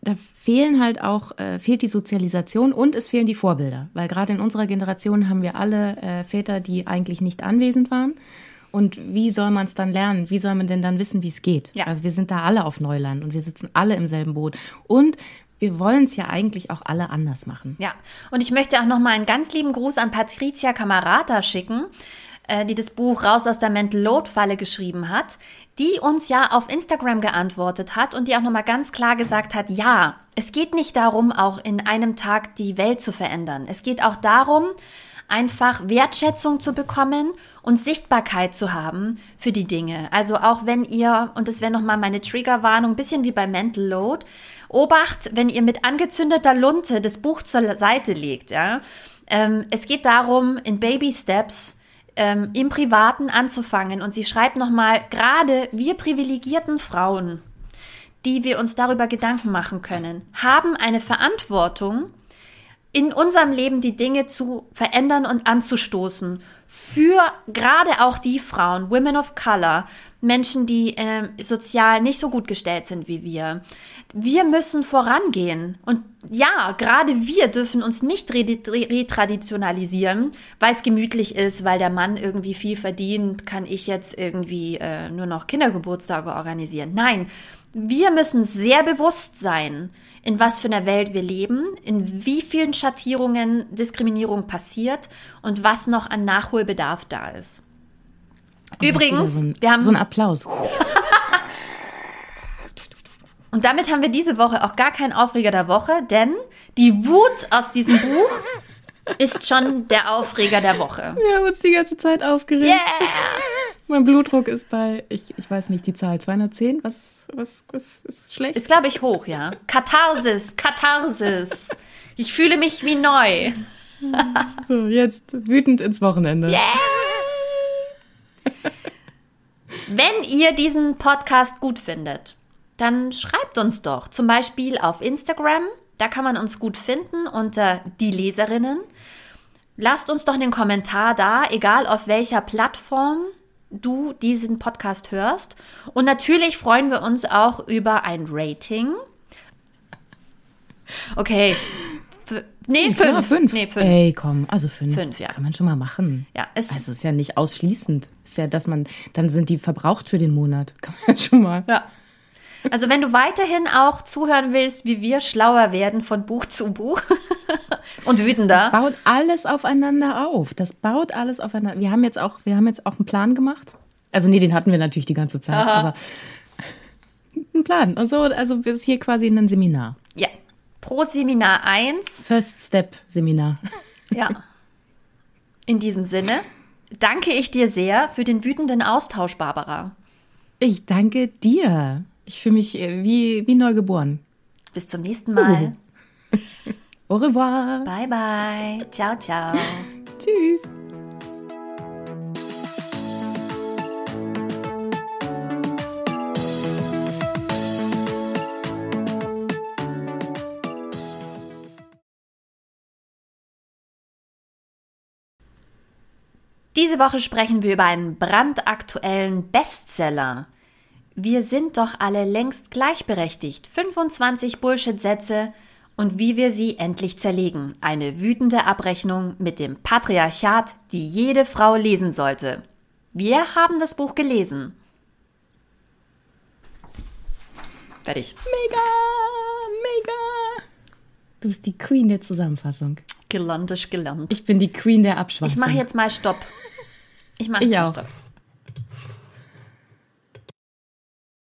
da fehlen halt auch, äh, fehlt die Sozialisation und es fehlen die Vorbilder. Weil gerade in unserer Generation haben wir alle äh, Väter, die eigentlich nicht anwesend waren. Und wie soll man es dann lernen? Wie soll man denn dann wissen, wie es geht? Ja. Also wir sind da alle auf Neuland und wir sitzen alle im selben Boot. Und wir wollen es ja eigentlich auch alle anders machen. Ja, und ich möchte auch noch mal einen ganz lieben Gruß an Patricia Camarata schicken, äh, die das Buch Raus aus der Mental Load Falle geschrieben hat, die uns ja auf Instagram geantwortet hat und die auch noch mal ganz klar gesagt hat, ja, es geht nicht darum, auch in einem Tag die Welt zu verändern. Es geht auch darum, einfach Wertschätzung zu bekommen und Sichtbarkeit zu haben für die Dinge. Also auch wenn ihr, und das wäre nochmal meine Triggerwarnung, ein bisschen wie bei Mental Load, Obacht, wenn ihr mit angezündeter Lunte das Buch zur Seite legt. Ja? Ähm, es geht darum, in Baby Steps ähm, im Privaten anzufangen. Und sie schreibt nochmal, gerade wir privilegierten Frauen, die wir uns darüber Gedanken machen können, haben eine Verantwortung, in unserem Leben die Dinge zu verändern und anzustoßen. Für gerade auch die Frauen, Women of Color, Menschen, die äh, sozial nicht so gut gestellt sind wie wir. Wir müssen vorangehen. Und ja, gerade wir dürfen uns nicht retraditionalisieren, weil es gemütlich ist, weil der Mann irgendwie viel verdient, kann ich jetzt irgendwie äh, nur noch Kindergeburtstage organisieren. Nein, wir müssen sehr bewusst sein, in was für einer Welt wir leben, in wie vielen Schattierungen Diskriminierung passiert und was noch an Nachholbedarf da ist. Übrigens, so ein, wir haben so einen Applaus. *laughs* und damit haben wir diese Woche auch gar keinen Aufreger der Woche, denn die Wut aus diesem Buch ist schon der Aufreger der Woche. Wir haben uns die ganze Zeit aufgeregt. Yeah! *laughs* Mein Blutdruck ist bei, ich, ich weiß nicht die Zahl, 210? Was, was, was ist schlecht? Ist, glaube ich, hoch, ja. Katharsis, Katharsis. Ich fühle mich wie neu. so, jetzt wütend ins Wochenende. Yeah! Wenn ihr diesen Podcast gut findet, dann schreibt uns doch. Zum Beispiel auf Instagram. Da kann man uns gut finden unter die Leserinnen. Lasst uns doch einen Kommentar da, egal auf welcher Plattform du diesen Podcast hörst. Und natürlich freuen wir uns auch über ein Rating. Okay. F nee, fünf. Ja, fünf. Nee, fünf. Ey, komm, also fünf. Fünf, ja. Kann man schon mal machen. Ja, es also ist ja nicht ausschließend. Ist ja, dass man, dann sind die verbraucht für den Monat. *laughs* Kann man schon mal. Ja. Also wenn du weiterhin auch zuhören willst, wie wir schlauer werden von Buch zu Buch *laughs* und wütender. Das baut alles aufeinander auf. Das baut alles aufeinander. Wir haben jetzt auch, wir haben jetzt auch einen Plan gemacht. Also nee, den hatten wir natürlich die ganze Zeit, Aha. aber *laughs* einen Plan. Also, also wir sind hier quasi in einem Seminar. Ja. Pro Seminar 1. First Step Seminar. Ja. In diesem Sinne danke ich dir sehr für den wütenden Austausch, Barbara. Ich danke dir. Ich fühle mich äh, wie, wie neu geboren. Bis zum nächsten Mal. *laughs* Au revoir. Bye, bye. Ciao, ciao. Tschüss. Diese Woche sprechen wir über einen brandaktuellen Bestseller. Wir sind doch alle längst gleichberechtigt. 25 Bullshit-Sätze und wie wir sie endlich zerlegen. Eine wütende Abrechnung mit dem Patriarchat, die jede Frau lesen sollte. Wir haben das Buch gelesen. Fertig. Mega, mega. Du bist die Queen der Zusammenfassung. Gelernt ist gelernt. Ich bin die Queen der Abschwung. Ich mache jetzt mal Stopp. Ich mache jetzt mal Stopp.